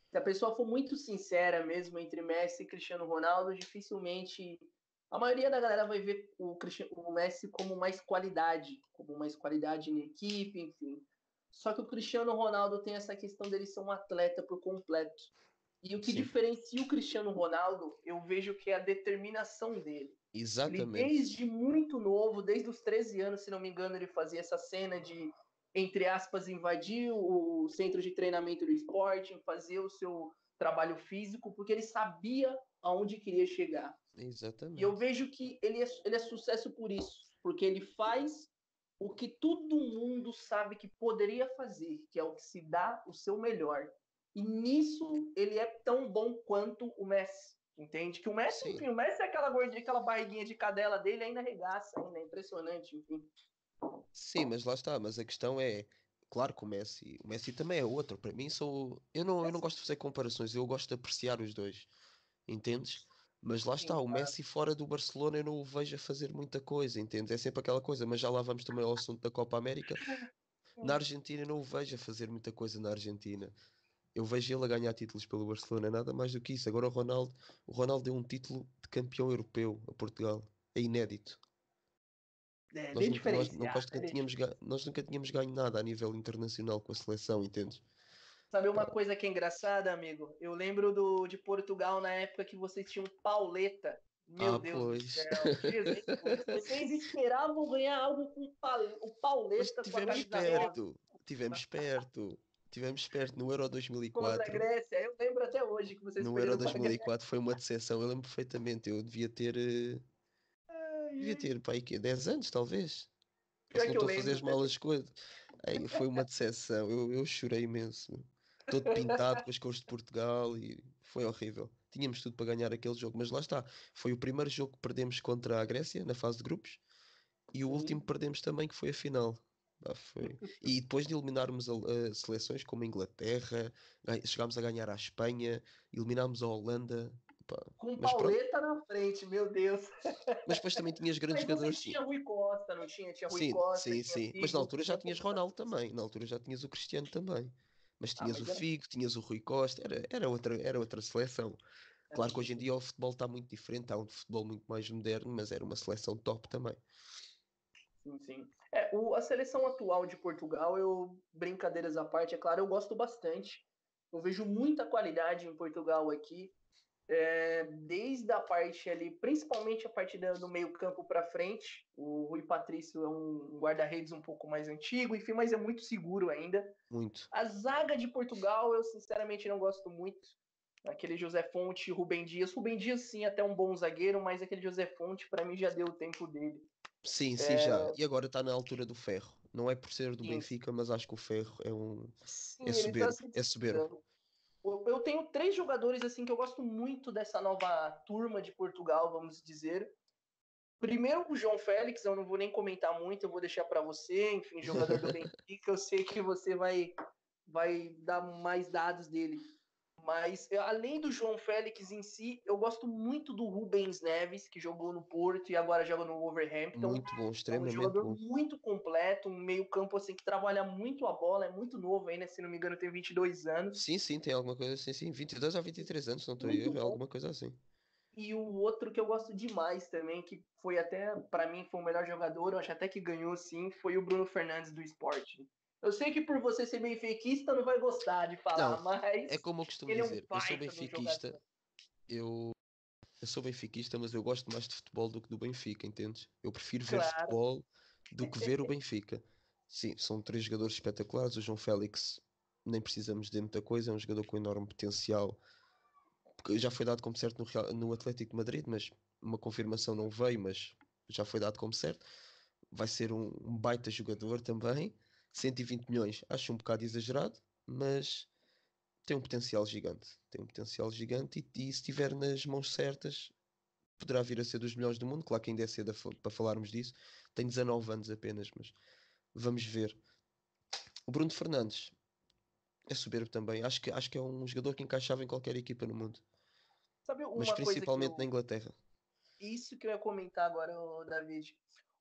se a pessoa for muito sincera mesmo entre Messi e Cristiano Ronaldo, dificilmente a maioria da galera vai ver o, o Messi como mais qualidade, como mais qualidade na equipe, enfim. Só que o Cristiano Ronaldo tem essa questão dele ser um atleta por completo. E o que Sim. diferencia o Cristiano Ronaldo, eu vejo que é a determinação dele. Exatamente. Ele, desde muito novo, desde os 13 anos, se não me engano, ele fazia essa cena de entre aspas, invadir o centro de treinamento do esporte, fazer o seu trabalho físico, porque ele sabia aonde queria chegar. Exatamente. E eu vejo que ele é, ele é sucesso por isso, porque ele faz o que todo mundo sabe que poderia fazer, que é o que se dá o seu melhor. E nisso ele é tão bom quanto o Messi. Entende? Que o Messi, Sim. enfim, o Messi é aquela gordinha, aquela barriguinha de cadela dele ainda arregaça, ainda é impressionante, enfim. Sim, mas lá está. Mas a questão é, claro que o Messi, o Messi também é outro. Para mim, sou, eu não, eu não gosto de fazer comparações. Eu gosto de apreciar os dois. Entendes? Mas lá está, o. Messi fora do Barcelona eu não o vejo a fazer muita coisa, entendes? É sempre aquela coisa, mas já lá vamos também ao assunto da Copa América. [LAUGHS] Na Argentina eu não o vejo a fazer muita coisa na Argentina. Eu vejo ele a ganhar títulos pelo Barcelona, nada mais do que isso. Agora o Ronaldo, o Ronaldo deu um título de campeão europeu a Portugal. É inédito. É, Nós bem nunca, nós, nunca né? tínhamos, ga- nós nunca tínhamos ganho nada a nível internacional com a seleção, entendes? Sabe uma coisa que é engraçada, amigo? Eu lembro do, de Portugal na época que vocês tinham Pauleta. Meu Ah, Deus do pois. céu. Jesus, [LAUGHS] vocês esperavam ganhar algo com o o Mas Pauleta com a tivemos perto, tivemos [LAUGHS] perto, tivemos perto no Euro contra a 2004. Grécia. Eu lembro até hoje que vocês No Euro [LAUGHS] pra Grécia. 2004 foi uma decepção, eu lembro perfeitamente. Eu devia ter, eh, devia ter, pá, aí quê? 10 anos talvez. Pior que eu estou a fazer as malas coisas. Aí foi uma decepção, eu, eu chorei imenso. meu. Todo pintado com as cores de Portugal e foi horrível. Tínhamos tudo para ganhar aquele jogo, mas lá está. Foi o primeiro jogo que perdemos contra a Grécia na fase de grupos e o último que perdemos também, que foi a final. Pá, foi. E depois de eliminarmos a- a seleções como a Inglaterra, chegámos a ganhar a Espanha, eliminámos a Holanda. Pá. Com Mas pronto. Pauleta na frente, meu Deus. Mas depois também tinhas grandes [LAUGHS] Mas jogadores. tinha Rui Costa, não tinha? Tinha Rui Sim, Costa, sim, sim. Mas Figo, na altura já tinha tinhas. Ronaldo também. Na altura já tinhas o Cristiano também. Mas Ah, tinhas mas o Figo, tinhas o Rui Costa, era, era, outra, era outra seleção. Claro que hoje em dia o futebol está muito diferente, há um futebol muito mais moderno, mas era uma seleção top também. Sim, sim. É, o- a seleção atual de Portugal, eu, brincadeiras à parte, é claro, eu gosto bastante. Eu vejo muita qualidade em Portugal aqui, é, desde a parte ali, principalmente a parte da- do meio campo para frente. O Rui Patrício é um guarda-redes um pouco mais antigo, enfim, mas é muito seguro ainda. Muito. A zaga de Portugal, eu sinceramente não gosto muito. Aquele José Fonte, Rubem Dias. Rubem Dias, sim, até um bom zagueiro, mas aquele José Fonte, para mim, já deu o tempo dele. Sim, sim, já. E agora está na altura do ferro. Não é por ser do Sim. Benfica, mas acho que o ferro é um. Sim, É tá soberbo, se é soberbo. Eu tenho três jogadores assim que eu gosto muito dessa nova turma de Portugal, vamos dizer. Primeiro, o João Félix, eu não vou nem comentar muito, eu vou deixar para você, enfim, jogador do [LAUGHS] Benfica, eu sei que você vai vai dar mais dados dele. Mas eu- além do João Félix em si, eu gosto muito do Rubens Neves, que jogou no Porto e agora joga no Wolverhampton. Muito bom, É um extremamente jogador bom. muito completo, um meio-campo assim que trabalha muito a bola, é muito novo ainda, se não me engano, tem 22 anos. Sim, sim, tem alguma coisa assim, sim. 22 a 23 anos, não a Muito erro, é bom. alguma coisa assim. E o outro que eu gosto demais também, que foi até, pra mim, foi o melhor jogador, eu acho até que ganhou sim, foi o Bruno Fernandes do esporte. Eu sei que por você ser benfiquista não vai gostar de falar, Não, mas É como eu costumo é um dizer, eu sou benfiquista, eu, eu sou benfiquista, mas eu gosto mais de futebol do que do Benfica, entendes? Eu prefiro ver Claro. futebol do que ver o [LAUGHS] Benfica. Sim, são três jogadores espetaculares. O João Félix, nem precisamos de muita coisa, é um jogador com enorme potencial. Já foi dado como certo no, Real- no Atlético de Madrid, mas uma confirmação não veio, mas já foi dado como certo. Vai ser um, um baita jogador também. 120 milhões, acho um bocado exagerado, mas tem um potencial gigante. Tem um potencial gigante e, e se estiver nas mãos certas, poderá vir a ser dos melhores do mundo. Claro que ainda é cedo para falarmos disso. Tem 19 anos apenas, mas vamos ver. O Bruno Fernandes é soberbo também. Acho que, acho que é um jogador que encaixava em qualquer equipa no mundo, Sabe uma mas principalmente eu- na Inglaterra. Isso que eu ia comentar agora, David.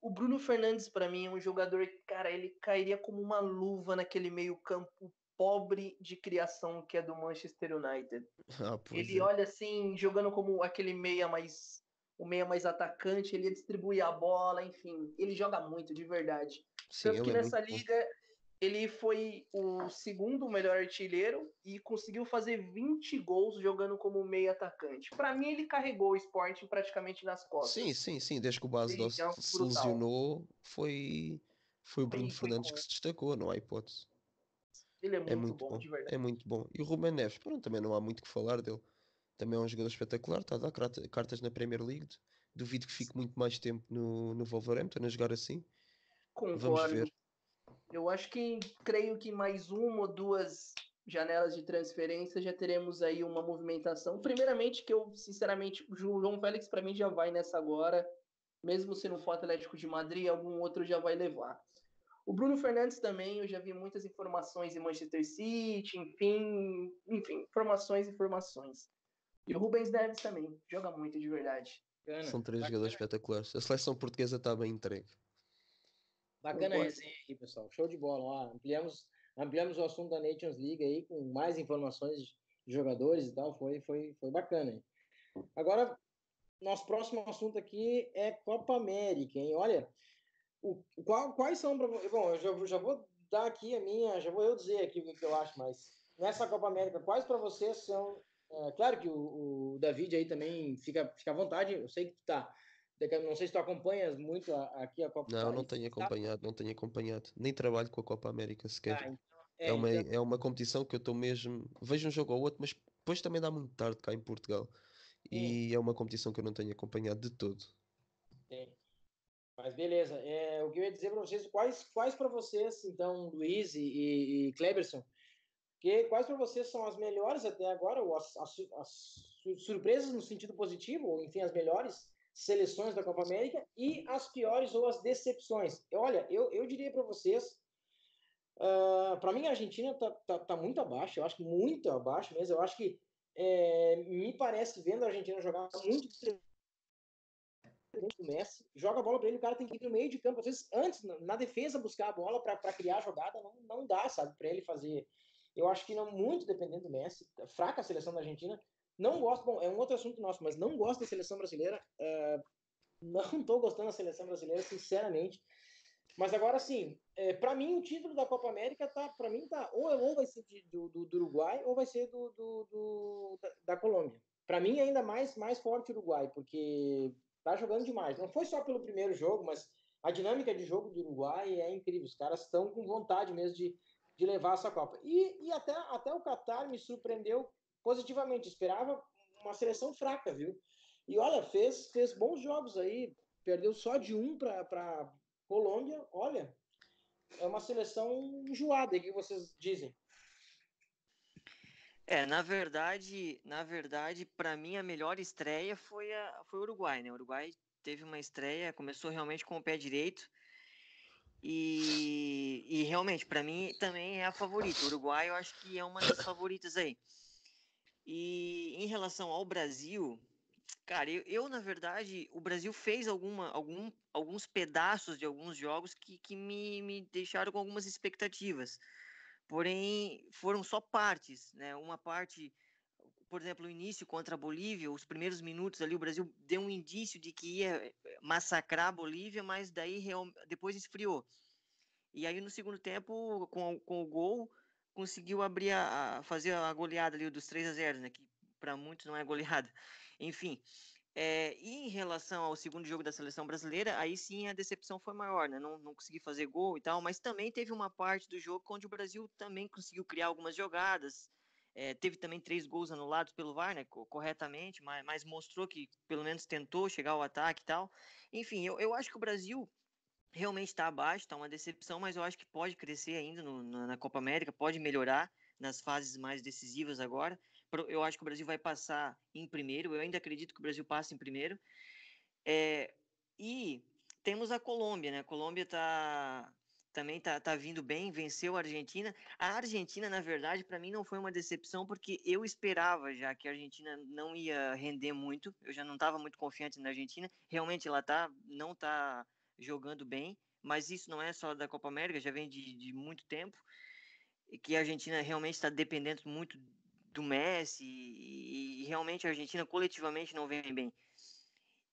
O Bruno Fernandes, pra mim, é um jogador que, cara, ele cairia como uma luva naquele meio-campo pobre de criação que é do Manchester United. [LAUGHS] Ah, ele é. olha assim, jogando como aquele meia mais. O meia mais atacante, ele ia distribuir a bola, enfim. Ele joga muito, de verdade. Sim, Tanto que é nessa bom. Ele foi o segundo melhor artilheiro e conseguiu fazer 20 gols jogando como meia atacante. Pra mim, ele carregou o Sporting praticamente nas costas. Sim, sim, sim. Desde que o Base Ele Dost é se lesionou, foi, foi o Bruno foi Fernandes com que se destacou, não há hipótese. Ele é muito, É muito bom, bom. de verdade. É muito bom. E o Ruben Neves, pronto, também não há muito que falar dele. Também é um jogador espetacular, está a dar carta- cartas na Premier League. Duvido que fique muito mais tempo no, no Wolverhampton a jogar assim. Vamos Concordo. ver. Eu acho que creio que mais uma ou duas janelas de transferência, já teremos aí uma movimentação. Primeiramente, que eu, sinceramente, o João Félix para mim já vai nessa agora, mesmo se não for Atlético de Madrid, algum outro já vai levar. O Bruno Fernandes também, eu já vi muitas informações em Manchester City, enfim, enfim, informações, informações. E o Rubens Neves também, joga muito de verdade. São três jogadores espetaculares. A seleção portuguesa está bem entregue. Bacana a resenha aí, pessoal. Show de bola. Ó, ampliamos, ampliamos o assunto da Nations League aí com mais informações de jogadores e tal. Foi, foi, foi bacana. Hein? Agora, nosso próximo assunto aqui é Copa América, hein? Olha, o, qual, quais são para Bom, eu já, já vou dar aqui a minha, já vou eu dizer aqui o que eu acho, mas nessa Copa América, quais para vocês são. É, claro que o, o, David aí também fica, fica à vontade, eu sei que tu tá. Não sei se tu acompanhas muito aqui a Copa Não, não tenho acompanhado, não tenho acompanhado. Nem trabalho com a Copa América sequer. Ah, então, é, é, uma, então... é uma competição que eu estou mesmo. Vejo um jogo ou outro, mas depois também dá muito tarde cá em Portugal. E é uma competição que eu não tenho acompanhado de todo. Sim. Mas beleza. É, o que eu ia dizer para vocês, quais, quais para vocês, então, Luiz e, e Kleberson, que, quais para vocês são as melhores até agora, ou as, as, as, surpresas no sentido positivo, ou enfim, as melhores seleções da Copa América e as piores ou as decepções? Olha, eu, eu diria para vocês, uh, ah, para mim a Argentina está tá, tá muito abaixo, eu acho que muito abaixo mesmo, eu acho que é, me parece, vendo a Argentina jogar muito do Messi, joga a bola para ele, o cara tem que ir no meio de campo. Às vezes, antes, na defesa, buscar a bola para criar a jogada, não, não dá, sabe, para ele fazer. Eu acho que não muito dependendo do Messi. Fraca a seleção da Argentina. Não gosto, bom, é um outro assunto nosso, mas não gosto da seleção brasileira. Uh, não estou gostando da seleção brasileira, sinceramente. Mas agora sim, é, para mim o título da Copa América tá, para mim tá ou, ou vai ser de, do, do, do, Uruguai ou vai ser do, do da, da, Colômbia. Para mim ainda mais mais forte o Uruguai, porque tá jogando demais. Não foi só pelo primeiro jogo, mas a dinâmica de jogo do Uruguai é incrível. Os caras estão com vontade mesmo de, de levar essa Copa. E, e até, até o Qatar me surpreendeu positivamente. Esperava uma seleção fraca, viu? E olha, fez, fez bons jogos aí. Perdeu só de um para Colômbia. Olha, é uma seleção enjoada, o que vocês dizem? É, na verdade, na verdade, para mim a melhor estreia foi a foi o Uruguai, né? O Uruguai teve uma estreia, começou realmente com o pé direito. E, e realmente, para mim também é a favorita. O Uruguai eu acho que é uma das favoritas aí. E em relação ao Brasil, cara, eu, eu na verdade, o Brasil fez alguma, algum, alguns pedaços de alguns jogos que, que me, me deixaram com algumas expectativas porém foram só partes, né? Uma parte, por exemplo, o início contra a Bolívia, os primeiros minutos ali, o Brasil deu um indício de que ia massacrar a Bolívia, mas daí depois esfriou. E aí no segundo tempo, com, com o gol, conseguiu abrir a, a fazer a goleada ali dos 3 a 0, né? Que para muitos não é goleada. [LAUGHS] Enfim, é, e em relação ao segundo jogo da seleção brasileira, aí sim a decepção foi maior, né? Não, não consegui fazer gol e tal, mas também teve uma parte do jogo onde o Brasil também conseguiu criar algumas jogadas. É, teve também três gols anulados pelo VAR, né? Corretamente, mas, mas, mostrou que pelo menos tentou chegar ao ataque e tal. Enfim, eu, eu acho que o Brasil realmente está abaixo, está uma decepção, mas eu acho que pode crescer ainda no, na Copa América, pode melhorar nas fases mais decisivas agora eu acho que o Brasil vai passar em primeiro. Eu ainda acredito que o Brasil passe em primeiro. É, e temos a Colômbia, né? A Colômbia tá, também tá, tá vindo bem, venceu a Argentina. A Argentina, na verdade, para mim não foi uma decepção, porque eu esperava já que a Argentina não ia render muito. Eu já não estava muito confiante na Argentina. Realmente ela tá, não tá jogando bem, mas isso não é só da Copa América, já vem de, de muito tempo. E que a Argentina realmente está dependendo muito do Messi e, e realmente a Argentina coletivamente não vem bem.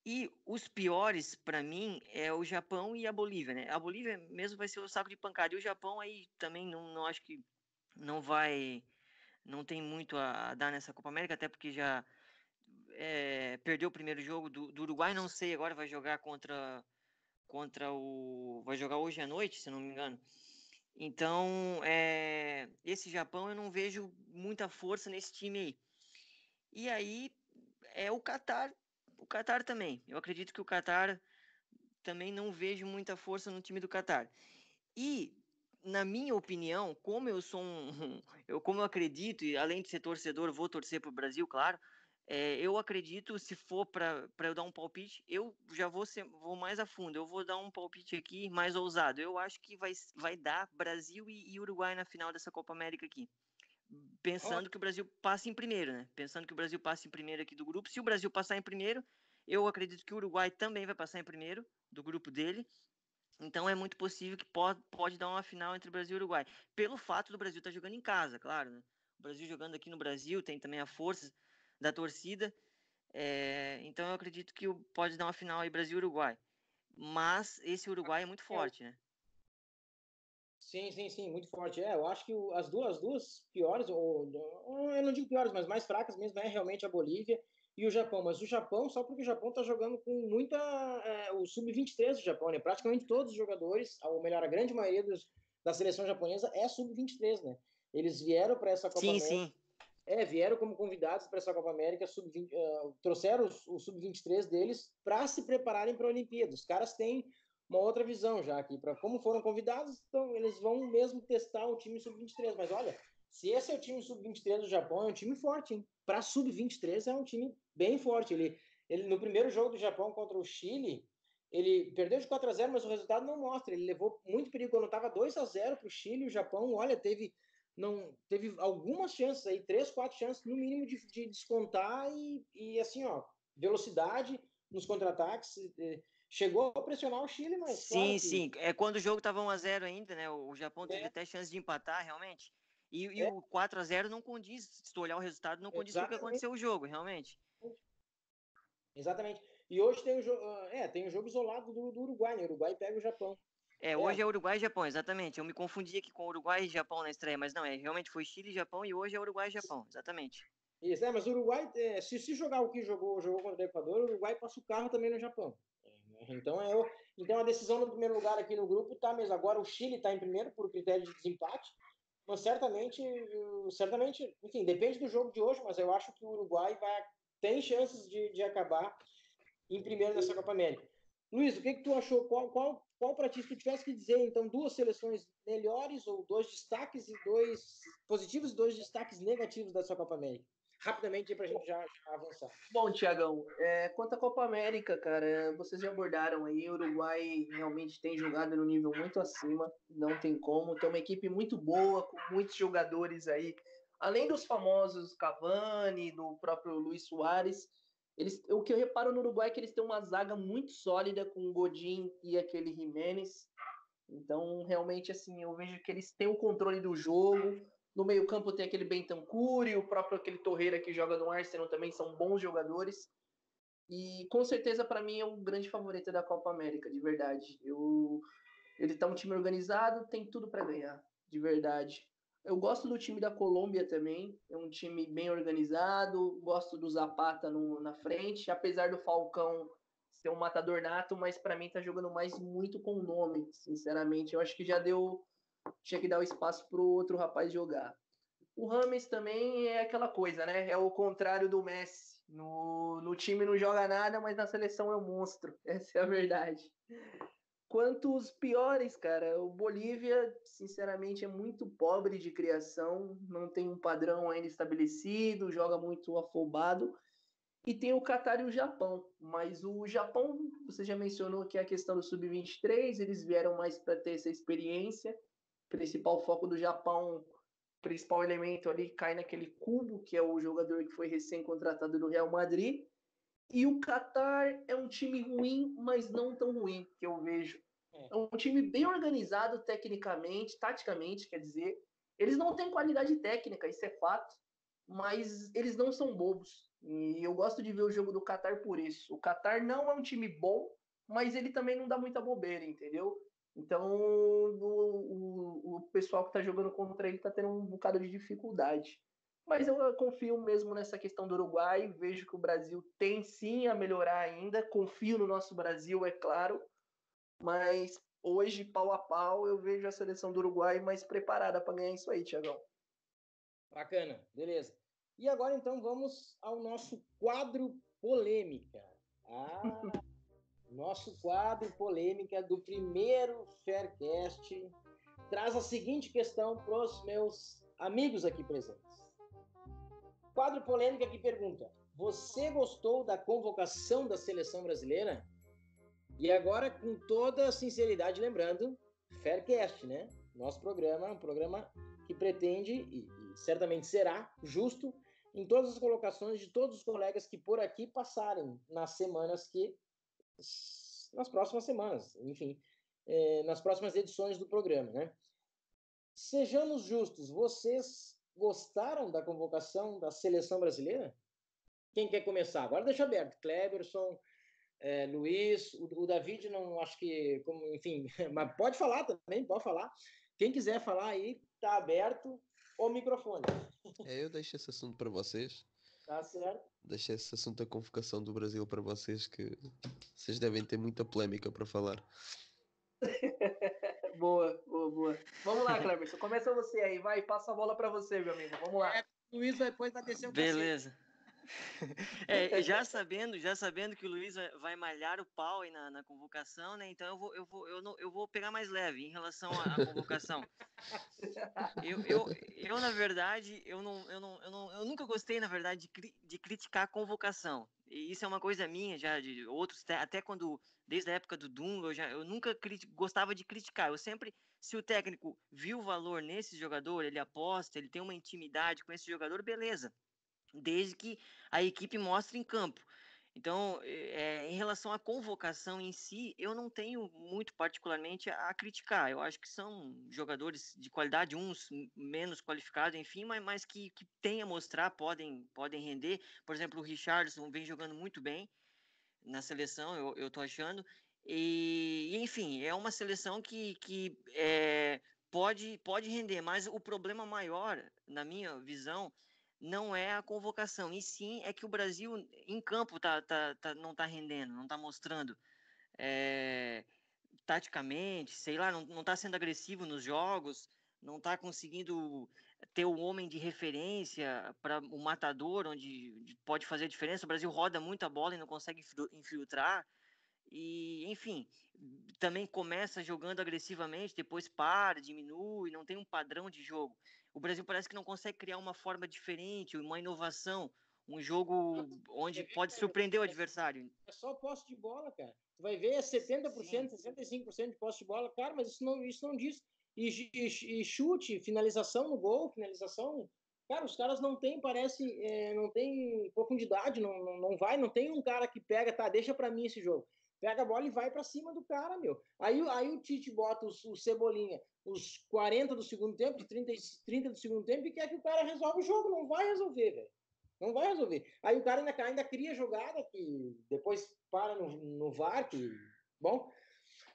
E os piores, para mim, é o Japão e a Bolívia, né? A Bolívia mesmo vai ser o saco de pancada. E o Japão aí também não, não acho que não vai. Não tem muito a, dar nessa Copa América, até porque já é, perdeu o primeiro jogo do, do, Uruguai. Não sei, agora vai jogar contra, contra o. Vai jogar hoje à noite, se não me engano. Então, é, esse Japão eu não vejo muita força nesse time aí. E aí é o Qatar, o Qatar também. Eu acredito que o Qatar também não vejo muita força no time do Qatar. E na minha opinião, como eu sou um, [LAUGHS] eu como eu acredito e além de ser torcedor, vou torcer para o Brasil, claro. É, eu acredito, se for para eu dar um palpite, eu já vou, ser, vou mais a fundo. Eu vou dar um palpite aqui mais ousado. Eu acho que vai, vai dar Brasil e, e Uruguai na final dessa Copa América aqui. Pensando que o Brasil passe em primeiro, né? Pensando que o Brasil passe em primeiro aqui do grupo. Se o Brasil passar em primeiro, eu acredito que o Uruguai também vai passar em primeiro do grupo dele. Então é muito possível que pode, pode dar uma final entre Brasil e Uruguai. Pelo fato do Brasil estar tá jogando em casa, claro. Né? O Brasil jogando aqui no Brasil tem também a força da torcida. É, então eu acredito que pode dar uma final aí Brasil Uruguai. Mas esse Uruguai é muito forte, né? Sim, sim, sim, muito forte. É, eu acho que as duas, as duas piores, ou eu não digo piores, mas mais fracas mesmo é realmente a Bolívia e o Japão. Mas o Japão, só porque o Japão está jogando com muita. É, o sub-23 do Japão, né? Praticamente todos os jogadores, ou melhor, a grande maioria dos, da seleção japonesa é sub-23, né? Eles vieram para essa Copa sim, América. Sim. É, vieram como convidados para essa Copa América, sub uh, trouxeram o, o sub-23 deles para se prepararem para a Olimpíada. Os caras têm uma outra visão já aqui, para como foram convidados, então eles vão mesmo testar o time sub-23. Mas olha, se esse é o time sub-23 do Japão, é um time forte, hein? Para sub-23 é um time bem forte. Ele, ele no primeiro jogo do Japão contra o Chile, ele perdeu de 4 a 0, mas o resultado não mostra. Ele levou muito perigo quando estava 2 a 0 para o Chile. O Japão, olha, teve não teve algumas chances aí, três, quatro chances no mínimo de, de descontar e, e assim, ó, velocidade nos contra-ataques. Chegou a pressionar o Chile, mas. Sim, claro que... sim. É quando o jogo estava 1 a 0 ainda, né? O Japão teve é. até chance de empatar, realmente. E, e é. o 4 a 0 não condiz, se tu olhar o resultado, não condiz Exatamente. com o que aconteceu o jogo, realmente. Exatamente. E hoje tem o jogo. Ah, é, tem o jogo isolado do, do Uruguai, né? O Uruguai pega o Japão. É, hoje é. é Uruguai e Japão, exatamente. Eu me confundi aqui com Uruguai e Japão na estreia, mas não, é realmente foi Chile e Japão e hoje é Uruguai e Japão, exatamente. Isso, é, mas o Uruguai, é, se, se jogar o que jogou, jogou contra o Equador, o Uruguai passa o carro também no Japão. Então, é, então a decisão no primeiro lugar aqui no grupo tá mesmo. Agora o Chile está em primeiro por critério de desempate, mas certamente, certamente, enfim, depende do jogo de hoje, mas eu acho que o Uruguai vai, tem chances de, de acabar em primeiro nessa Copa América. Luiz, o que, que tu achou? Qual, qual, qual para ti, se tu tivesse que dizer, então, duas seleções melhores ou dois destaques e dois positivos e dois destaques negativos dessa Copa América? Rapidamente para a gente já, já, avançar. Bom, Tiagão, é, quanto à Copa América, cara, vocês já abordaram aí, o Uruguai realmente tem jogado no nível muito acima, não tem como, tem uma equipe muito boa, com muitos jogadores aí, além dos famosos Cavani, do próprio Luiz Soares, eles, o que eu reparo no Uruguai é que eles têm uma zaga muito sólida com o Godin e aquele Jiménez. Então, realmente, assim, eu vejo que eles têm o controle do jogo. No meio-campo tem aquele Bentancur e o próprio aquele Torreira que joga no Arsenal também são bons jogadores. E com certeza, para mim, é um grande favorito da Copa América, de verdade. Eu, ele tá um time organizado, tem tudo para ganhar, de verdade. Eu gosto do time da Colômbia também, é um time bem organizado, gosto do Zapata no, na frente, apesar do Falcão ser um matador nato, mas para mim tá jogando mais muito com o nome, sinceramente. Eu acho que já deu, tinha que dar o espaço pro outro rapaz jogar. O Rames também é aquela coisa, né? É o contrário do Messi. No, no time não joga nada, mas na seleção é um monstro. [LAUGHS] Essa é a verdade quanto os piores, cara. O Bolívia, sinceramente, é muito pobre de criação, não tem um padrão ainda estabelecido, joga muito afobado. E tem o Catar e o Japão. Mas o Japão, você já mencionou que é a questão do sub-23, eles vieram mais para ter essa experiência. Principal foco do Japão, principal elemento ali cai naquele cubo, que é o jogador que foi recém-contratado do Real Madrid. E o Qatar é um time ruim, mas não tão ruim, que eu vejo. É. é um time bem organizado tecnicamente, taticamente, quer dizer. Eles não têm qualidade técnica, isso é fato, mas eles não são bobos. E eu gosto de ver o jogo do Qatar por isso. O Qatar não é um time bom, mas ele também não dá muita bobeira, entendeu? Então o, o, o pessoal que está jogando contra ele está tendo um bocado de dificuldade. Mas eu confio mesmo nessa questão do Uruguai, vejo que o Brasil tem sim a melhorar ainda, confio no nosso Brasil, é claro, mas hoje, pau a pau, eu vejo a seleção do Uruguai mais preparada para ganhar isso aí, Tiagão. Bacana, beleza. E agora então vamos ao nosso quadro polêmica. Ah, nosso quadro polêmica do primeiro Faircast traz a seguinte questão para os meus amigos aqui presentes. Quadro polêmica que pergunta: Você gostou da convocação da seleção brasileira? E agora, com toda sinceridade, lembrando, Faircast, né? Nosso programa, um programa que pretende e, e certamente será justo em todas as colocações de todos os colegas que por aqui passarem nas semanas que nas próximas semanas, enfim, é, nas próximas edições do programa, né? Sejamos justos, vocês gostaram da convocação da seleção brasileira? Quem quer começar? Agora deixa aberto. Kleberson, é, Luiz, o, o, David não acho que, como, enfim, [LAUGHS] mas pode falar também, pode falar. Quem quiser falar aí, tá aberto o microfone. É, eu deixo esse assunto para vocês. Tá certo. Deixo esse assunto da convocação do Brasil para vocês, que vocês devem ter muita polémica para falar. [LAUGHS] boa, boa, boa. Vamos lá, [LAUGHS] Cleberson. Começa você aí, vai, passa a bola para você, meu amigo. Vamos lá. É, o Luiz depois vai descer o Beleza. É, já sabendo, já sabendo que o Luiz vai malhar o pau aí na, na convocação, né? Então eu vou, eu vou, eu não, eu vou pegar mais leve em relação à, à convocação. Eu, eu, eu, na verdade, eu não, eu não, eu não, eu nunca gostei, na verdade, de, de criticar a convocação. E isso é uma coisa minha já de outros, até quando desde a época do Dunga, eu, já, eu nunca gostava de criticar. Eu sempre, se o técnico viu valor nesse jogador, ele aposta, ele tem uma intimidade com esse jogador, beleza desde que a equipe mostre em campo. Então, é, em relação à convocação em si, eu não tenho muito particularmente a criticar. Eu acho que são jogadores de qualidade, uns menos qualificados, enfim, mas, mas que, que têm a mostrar, podem, podem render. Por exemplo, o Richardson vem jogando muito bem na seleção, eu, eu tô achando. E, enfim, é uma seleção que, que é, pode, pode render, mas o problema maior, na minha visão, não é a convocação, e sim é que o Brasil em campo tá, tá, tá não está rendendo, não está mostrando é, taticamente, sei lá, não está sendo agressivo nos jogos, não está conseguindo ter o homem de referência para o matador, onde pode fazer a diferença. O Brasil roda muita bola e não consegue infiltrar. E, enfim, também começa jogando agressivamente, depois para, diminui, não tem um padrão de jogo. O Brasil parece que não consegue criar uma forma diferente, uma inovação, um jogo onde pode surpreender o adversário. É só posse de bola, cara. Tu vai ver 70%, Sim. 65% de posse de bola, cara, mas isso não, isso não diz. E, e, e, chute, finalização no gol, finalização. Cara, os caras não tem, parece, é, não tem profundidade, não, não, não vai, não tem um cara que pega, tá, deixa para mim esse jogo pega a bola e vai para cima do cara, meu. Aí, aí o Tite bota os, o Cebolinha os 40 do segundo tempo, os 30, 30 do segundo tempo e quer que o cara resolva o jogo. Não vai resolver, velho. Não vai resolver. Aí o cara ainda, ainda cria jogada que depois para no, no VAR, que, bom.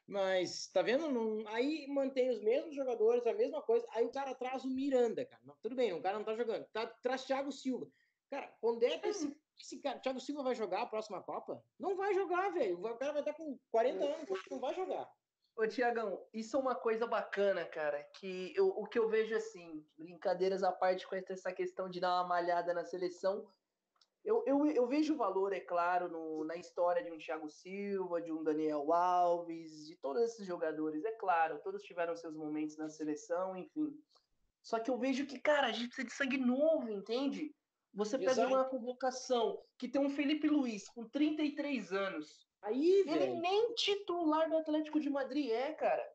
Mas, tá vendo? Não, aí mantém os mesmos jogadores, a mesma coisa. Aí o cara traz o Miranda, cara. tudo bem, o cara não tá jogando. Tá, traz Thiago Silva. Cara, quando é que esse esse cara, Thiago Silva vai jogar a próxima Copa? Não vai jogar, velho. O cara vai estar com 40 anos, não vai jogar. Ô, Tiagão, isso é uma coisa bacana, cara, que eu, o que eu vejo assim, brincadeiras à parte com essa questão de dar uma malhada na seleção, eu, eu, eu vejo valor, é claro, no, na história de um Thiago Silva, de um Daniel Alves, de todos esses jogadores, é claro, todos tiveram seus momentos na seleção, enfim. Só que eu vejo que, cara, a gente precisa de sangue novo, entende? Você Exato. pega uma convocação que tem um Felipe Luiz com 33 anos. Aí, ele véio. nem titular do Atlético de Madrid é, cara.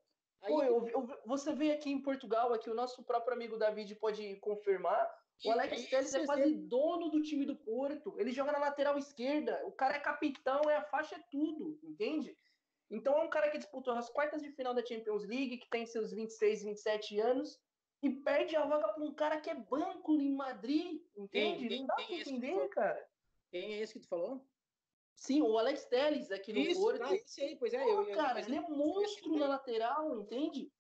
Aí, Pô, eu, eu, você vê aqui em Portugal, aqui o nosso próprio amigo David pode confirmar. O Alex Telles é quase dono do time do Porto. Ele joga na lateral esquerda. O cara é capitão, é a faixa, é tudo, entende? Então é um cara que disputou as quartas de final da Champions League, que tem seus 26, 27 anos, e perde a vaga para um cara que é banco em Madrid, entende? Quem, quem, não dá para entender, cara. Quem é esse que tu falou? Sim, o Alex Telles aqui no Isso, Porto. Ah, esse aí, pois é. Pô, eu, cara, eu, ele é monstro na lateral, entende?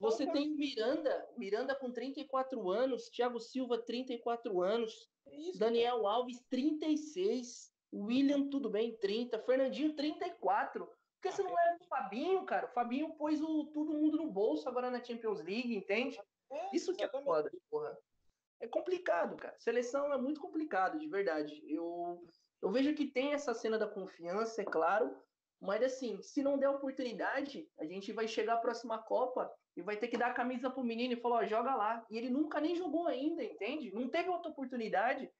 Você tem Miranda, Miranda com 34 anos, Thiago Silva 34 anos, é isso, Daniel cara. Alves 36, William tudo bem 30, Fernandinho 34. Por que você não leva o Fabinho, cara? O Fabinho pôs o, todo mundo no bolso agora na Champions League, entende? É, Isso que é foda, porra. É complicado, cara. Seleção é muito complicado, de verdade. Eu, eu vejo que tem essa cena da confiança, é claro, Mas assim, se não der oportunidade, a gente vai chegar à próxima Copa e vai ter que dar a camisa pro menino e falar, ó, joga lá. E ele nunca nem jogou ainda, entende? Não teve outra oportunidade.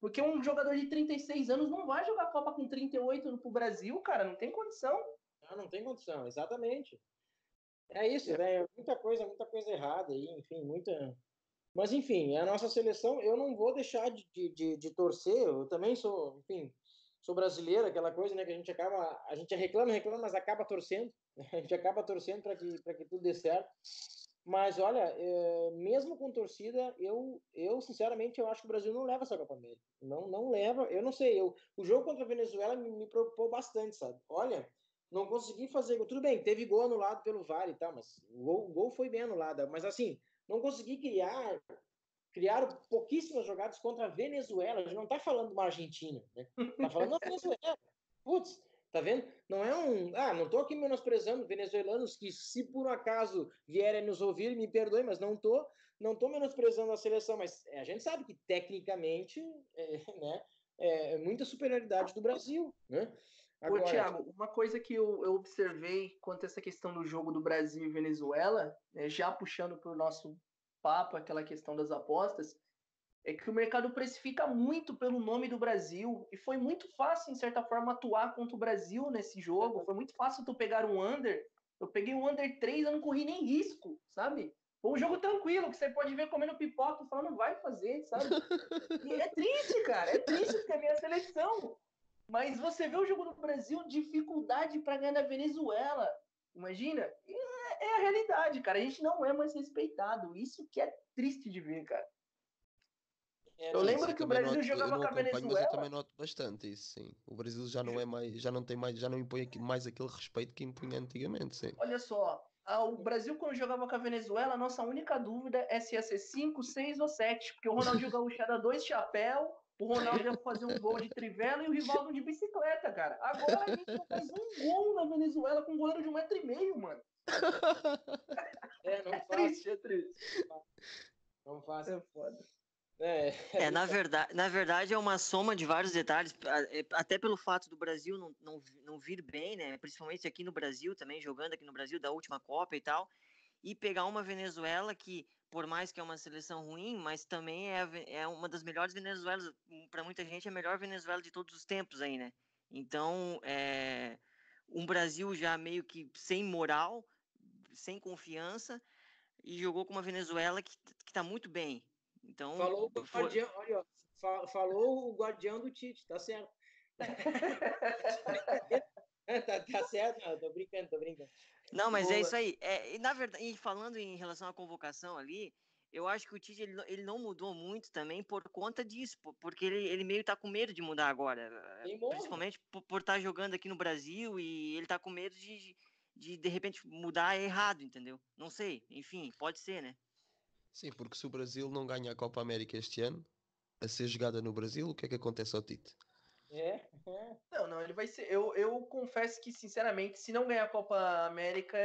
Porque um jogador de 36 anos não vai jogar Copa com 38 pro Brasil, cara, não tem condição. Ah, não tem condição, exatamente. É isso, é. né? Muita coisa, muita coisa errada aí, enfim, muita. Mas enfim, a nossa seleção, eu não vou deixar de, de, de torcer, eu também sou, enfim, sou brasileiro, aquela coisa, né, que a gente acaba, a gente reclama, reclama, mas acaba torcendo, a gente acaba torcendo para que, que tudo dê certo. Mas olha, é, mesmo com torcida, eu, eu sinceramente eu acho que o Brasil não leva essa Copa América. Não, não leva. Eu não sei. Eu, o jogo contra a Venezuela me, me preocupou bastante, sabe? Olha, não consegui fazer. Tudo bem, teve gol anulado pelo VAR e tal, mas o gol, o gol foi bem anulado. Mas assim, não consegui criar criaram pouquíssimas jogadas contra a Venezuela. A gente não está falando de uma Argentina, né? Está falando da Venezuela. Putz, tá vendo? Não é um. Ah, não estou aqui menosprezando venezuelanos que, se por um acaso vierem nos ouvir, me perdoem, mas não estou não tô menosprezando a seleção, mas é, a gente sabe que tecnicamente é, né, é muita superioridade do Brasil, né? Agora, Ô, Thiago, uma coisa que eu, eu, observei quanto a essa questão do jogo do Brasil e Venezuela, né, já puxando para o nosso papo, aquela questão das apostas, é que o mercado precifica muito pelo nome do Brasil e foi muito fácil, em certa forma, atuar contra o Brasil nesse jogo. Foi muito fácil tu pegar um under. Eu peguei um under 3, eu não corri nem risco, sabe? Foi um jogo tranquilo, que você pode ver comendo pipoca e falando, vai fazer, sabe? E é triste, cara, é triste porque é a minha seleção. Mas você vê o jogo do Brasil, dificuldade para ganhar na Venezuela. Imagina? É, é a realidade, cara. A gente não é mais respeitado. Isso que é triste de ver, cara. É, eu lembro que o Brasil noto, jogava com a Venezuela. Mas eu também noto bastante isso, sim. O Brasil já não é mais, já não tem mais, já não impõe mais aquele respeito que impunha antigamente, sim. Olha só, o Brasil quando jogava com a Venezuela, a nossa única dúvida é se ia ser 5, 6 ou 7, porque o Ronaldinho [LAUGHS] Gaúcho era dois chapéu, o Ronaldo ia fazer um gol de trivela e o Rivaldo de bicicleta, cara. Agora a gente faz um gol na Venezuela com um goleiro de um metro e meio, mano. [LAUGHS] É, não é triste, é triste. Não faço. É foda. É, é, na, verdade, na verdade é uma soma de vários detalhes, é, até pelo fato do Brasil não, não, não vir bem, né? Principalmente aqui no Brasil também, jogando aqui no Brasil da última Copa e tal, e pegar uma Venezuela que, por mais que é uma seleção ruim, mas também é, é uma das melhores Venezuelas, para muita gente é a melhor Venezuela de todos os tempos aí, né? Então, é, um Brasil já meio que sem moral, sem confiança, e jogou com uma Venezuela que, que tá muito bem, então, falou o foi... guardião, olha, ó, falou o guardião do Tite, tá certo. tá, [LAUGHS] tá, certo, não, tô brincando, tô brincando. Não, mas é Boa. é isso aí. É, e, na verdade, e falando em relação à convocação ali, eu acho que o Tite ele, ele não mudou muito também por conta disso, porque ele, ele meio tá com medo de mudar agora. Principalmente por, por estar tá jogando aqui no Brasil e ele tá com medo de, de de repente mudar errado, entendeu? Não sei, enfim, pode ser, né? Sim, porque se o Brasil não ganha a Copa América este ano, a ser jogada no Brasil, o que é que acontece ao Tite? É, é. Não, não, ele vai ser. Eu, eu confesso que, sinceramente, se não ganhar a Copa América,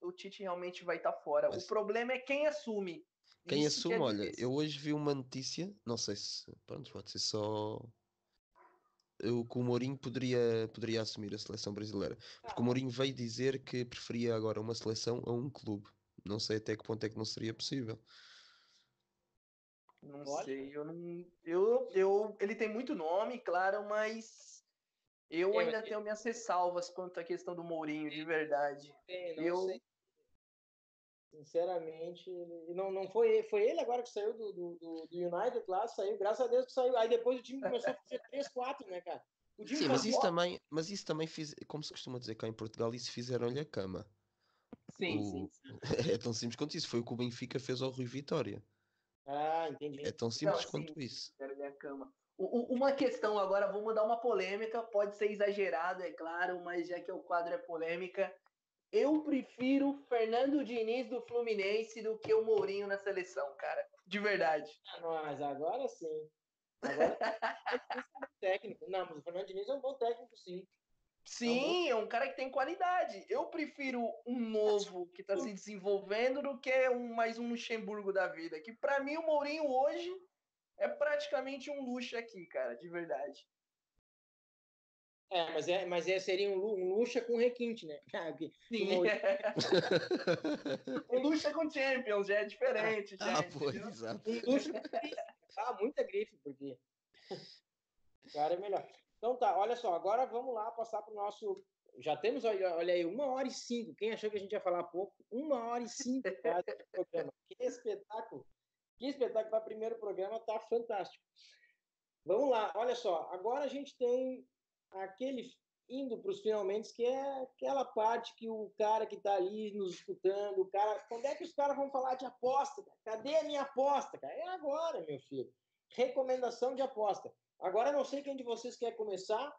o Tite realmente vai estar tá fora. Mas... O problema é quem assume. Quem Isso assume, que é olha, eu hoje vi uma notícia, não sei se. Pronto, pode ser só. Eu, que o Mourinho poderia, poderia assumir a seleção brasileira. Porque o Mourinho veio dizer que preferia agora uma seleção a um clube. Não sei até que ponto é que não seria possível. Não Olha. sei, eu não. Eu, eu, ele tem muito nome, claro, mas eu é, ainda tenho minhas ressalvas quanto à questão do Mourinho, de verdade. É, não eu... sei. Sinceramente, não, não foi, foi ele agora que saiu do, do, do United lá, saiu, graças a Deus que saiu. Aí depois o time começou a fazer [LAUGHS] 3, 4, né, cara? Sim, mas isso, também, mas isso também fiz, como se costuma dizer cá em Portugal, isso fizeram-lhe a cama. Sim, o... sim, sim. [LAUGHS] É tão simples quanto isso. Foi o que o Benfica fez ao Rui Vitória. Ah, entendi. É tão simples Não, quanto sim, isso. Minha cama. Uma questão agora, vou mudar uma polêmica, pode ser exagerado, é claro, mas já que o quadro é polêmica, eu prefiro Fernando Diniz do Fluminense do que o Mourinho na seleção, cara. De verdade. Ah, mas agora sim. Agora [LAUGHS] é um técnico. Não, mas o Fernando Diniz é um bom técnico, sim. Sim, é um cara que tem qualidade. Eu prefiro um novo que está se desenvolvendo do que um mais um Luxemburgo da vida. Que para mim o Mourinho hoje é praticamente um luxo aqui, cara, de verdade. É, mas, é, mas é, seria um, um luxa com requinte, né? [LAUGHS] Sim. Uma... [LAUGHS] um luxa com Champions, já é diferente. Ah, já, pô, exato. Um luxa com Ah, muita grife, porque. O cara é melhor. Então tá, olha só, agora vamos lá passar para o nosso. Já temos, olha aí, uma hora e cinco. Quem achou que a gente ia falar pouco? Uma hora e cinco programa. Que espetáculo! Que espetáculo para o primeiro programa, tá fantástico. Vamos lá, olha só. Agora a gente tem aquele indo para os finalmente, que é aquela parte que o cara que está ali nos escutando, o cara, quando é que os caras vão falar de aposta? Cadê a minha aposta, cara? É agora, meu filho. Recomendação de aposta. Agora não sei quem de vocês quer começar.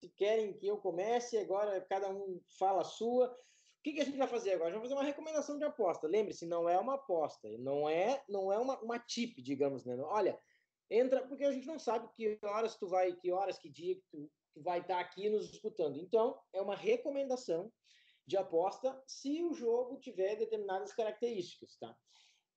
Se querem que eu comece, agora cada um fala a sua. O que, que a gente vai fazer agora? Vamos fazer uma recomendação de aposta. Lembre-se, não é uma aposta, não é, não é uma, uma tip, digamos, né? Olha, entra, porque a gente não sabe que horas tu vai, que horas, que dia que tu, tu vai estar aqui nos escutando. Então, é uma recomendação de aposta se o jogo tiver determinadas características, tá?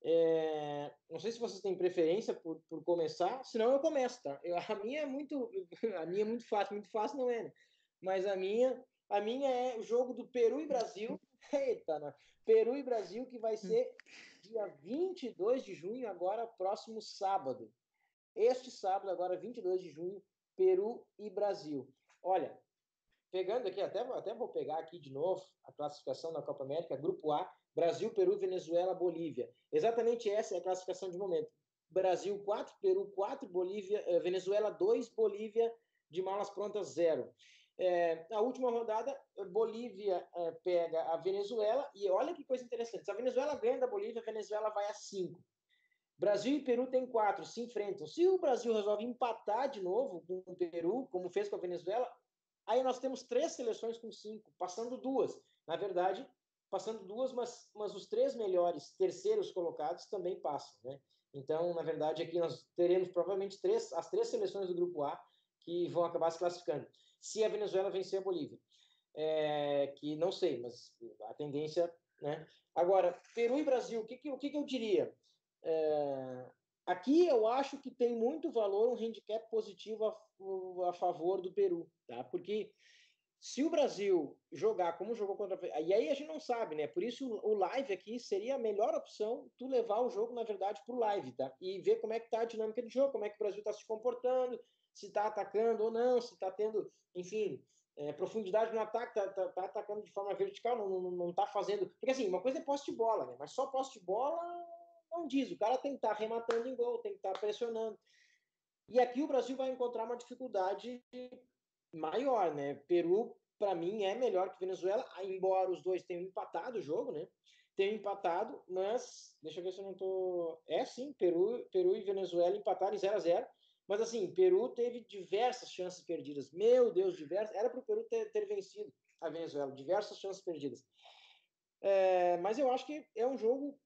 É, não sei se vocês têm preferência por, por começar, senão eu começo, tá? Eu, a minha é muito, [LAUGHS] a minha é muito fácil, muito fácil não é, né? Mas a minha, a minha é o jogo do Peru e Brasil. [LAUGHS] Eita, né? Peru e Brasil que vai ser dia 22 de junho, agora próximo sábado. Este sábado, agora 22 de junho, Peru e Brasil. Olha, pegando aqui, até, até vou pegar aqui de novo a classificação da Copa América, Grupo A, Brasil, Peru, Venezuela, Bolívia. Exatamente essa é a classificação de momento. Brasil 4, Peru 4, Bolívia, eh, Venezuela 2, Bolívia de malas prontas 0. É, a última rodada, Bolívia é, pega a Venezuela, e olha que coisa interessante: se a Venezuela ganha da Bolívia, a Venezuela vai a 5. Brasil e Peru tem quatro, se enfrentam. Se o Brasil resolve empatar de novo com o Peru, como fez com a Venezuela, aí nós temos três seleções com cinco, passando duas. Na verdade, passando duas, mas, mas os três melhores terceiros colocados também passam, né? Então, na verdade, aqui nós teremos provavelmente três, as três seleções do grupo A que vão acabar se classificando. Se a Venezuela vencer a Bolívia, é, que não sei, mas a tendência, né? Agora, Peru e Brasil, o que, que, o que, que eu diria? É, aqui eu acho que tem muito valor um handicap positivo a, a, favor do Peru, tá? Porque se o Brasil jogar como jogou contra e aí a gente não sabe, né? Por isso o live aqui seria a melhor opção tu levar o jogo na verdade para o live, tá? E ver como é que tá a dinâmica de jogo, como é que o Brasil está se comportando, se está atacando ou não, se está tendo, enfim, é, profundidade no ataque, tá, tá, tá, atacando de forma vertical, não, não, não tá fazendo. Porque assim, uma coisa é poste de bola, né? Mas só poste de bola não diz. O cara tem que estar tá rematando em gol, tem que estar tá pressionando. E aqui o Brasil vai encontrar uma dificuldade maior, né? Peru, para mim, é melhor que Venezuela, embora os dois tenham empatado o jogo, né? Tenham empatado, mas deixa eu ver se eu não tô. É sim, Peru, Peru e Venezuela empataram em 0 a 0 mas assim, Peru teve diversas chances perdidas. Meu Deus, diversas. Era para o Peru ter, ter, vencido a Venezuela, diversas chances perdidas. É, mas eu acho que é um jogo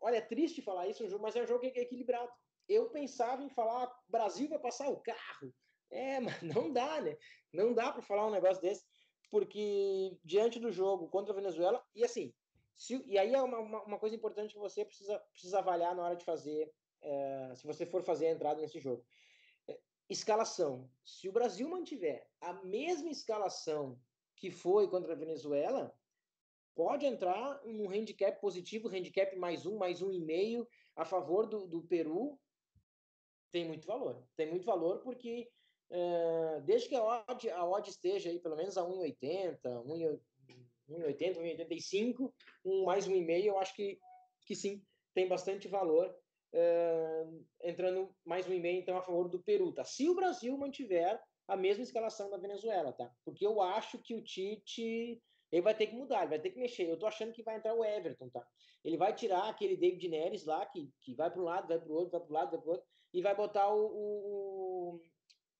olha, é triste falar isso, mas é um jogo é equilibrado. Eu pensava em falar, Brasil vai passar o carro. É, [LAUGHS] mas não dá, né? Não dá para falar um negócio desse, porque diante do jogo contra a Venezuela, e assim, se, e aí é uma, uma, coisa importante que você precisa, precisa avaliar na hora de fazer, é, se você for fazer a entrada nesse jogo. É, escalação. Se o Brasil mantiver a mesma escalação que foi contra a Venezuela, pode entrar um handicap positivo, handicap mais um, mais um e meio a favor do, do Peru, tem muito valor. Tem muito valor porque uh, desde que a odd, a odd esteja aí pelo menos a 1,80, 1,80, 1,85, um mais um e meio, eu acho que, que sim, tem bastante valor. Uh, entrando mais um e meio então a favor do Peru, tá? Se o Brasil mantiver a mesma escalação da Venezuela, tá? Porque eu acho que o Tite ele vai ter que mudar, ele vai ter que mexer. Eu tô achando que vai entrar o Everton, tá? Ele vai tirar aquele David Neres lá, que, que vai para um lado, vai para o outro, vai para o lado, vai para o outro, e vai botar o, o,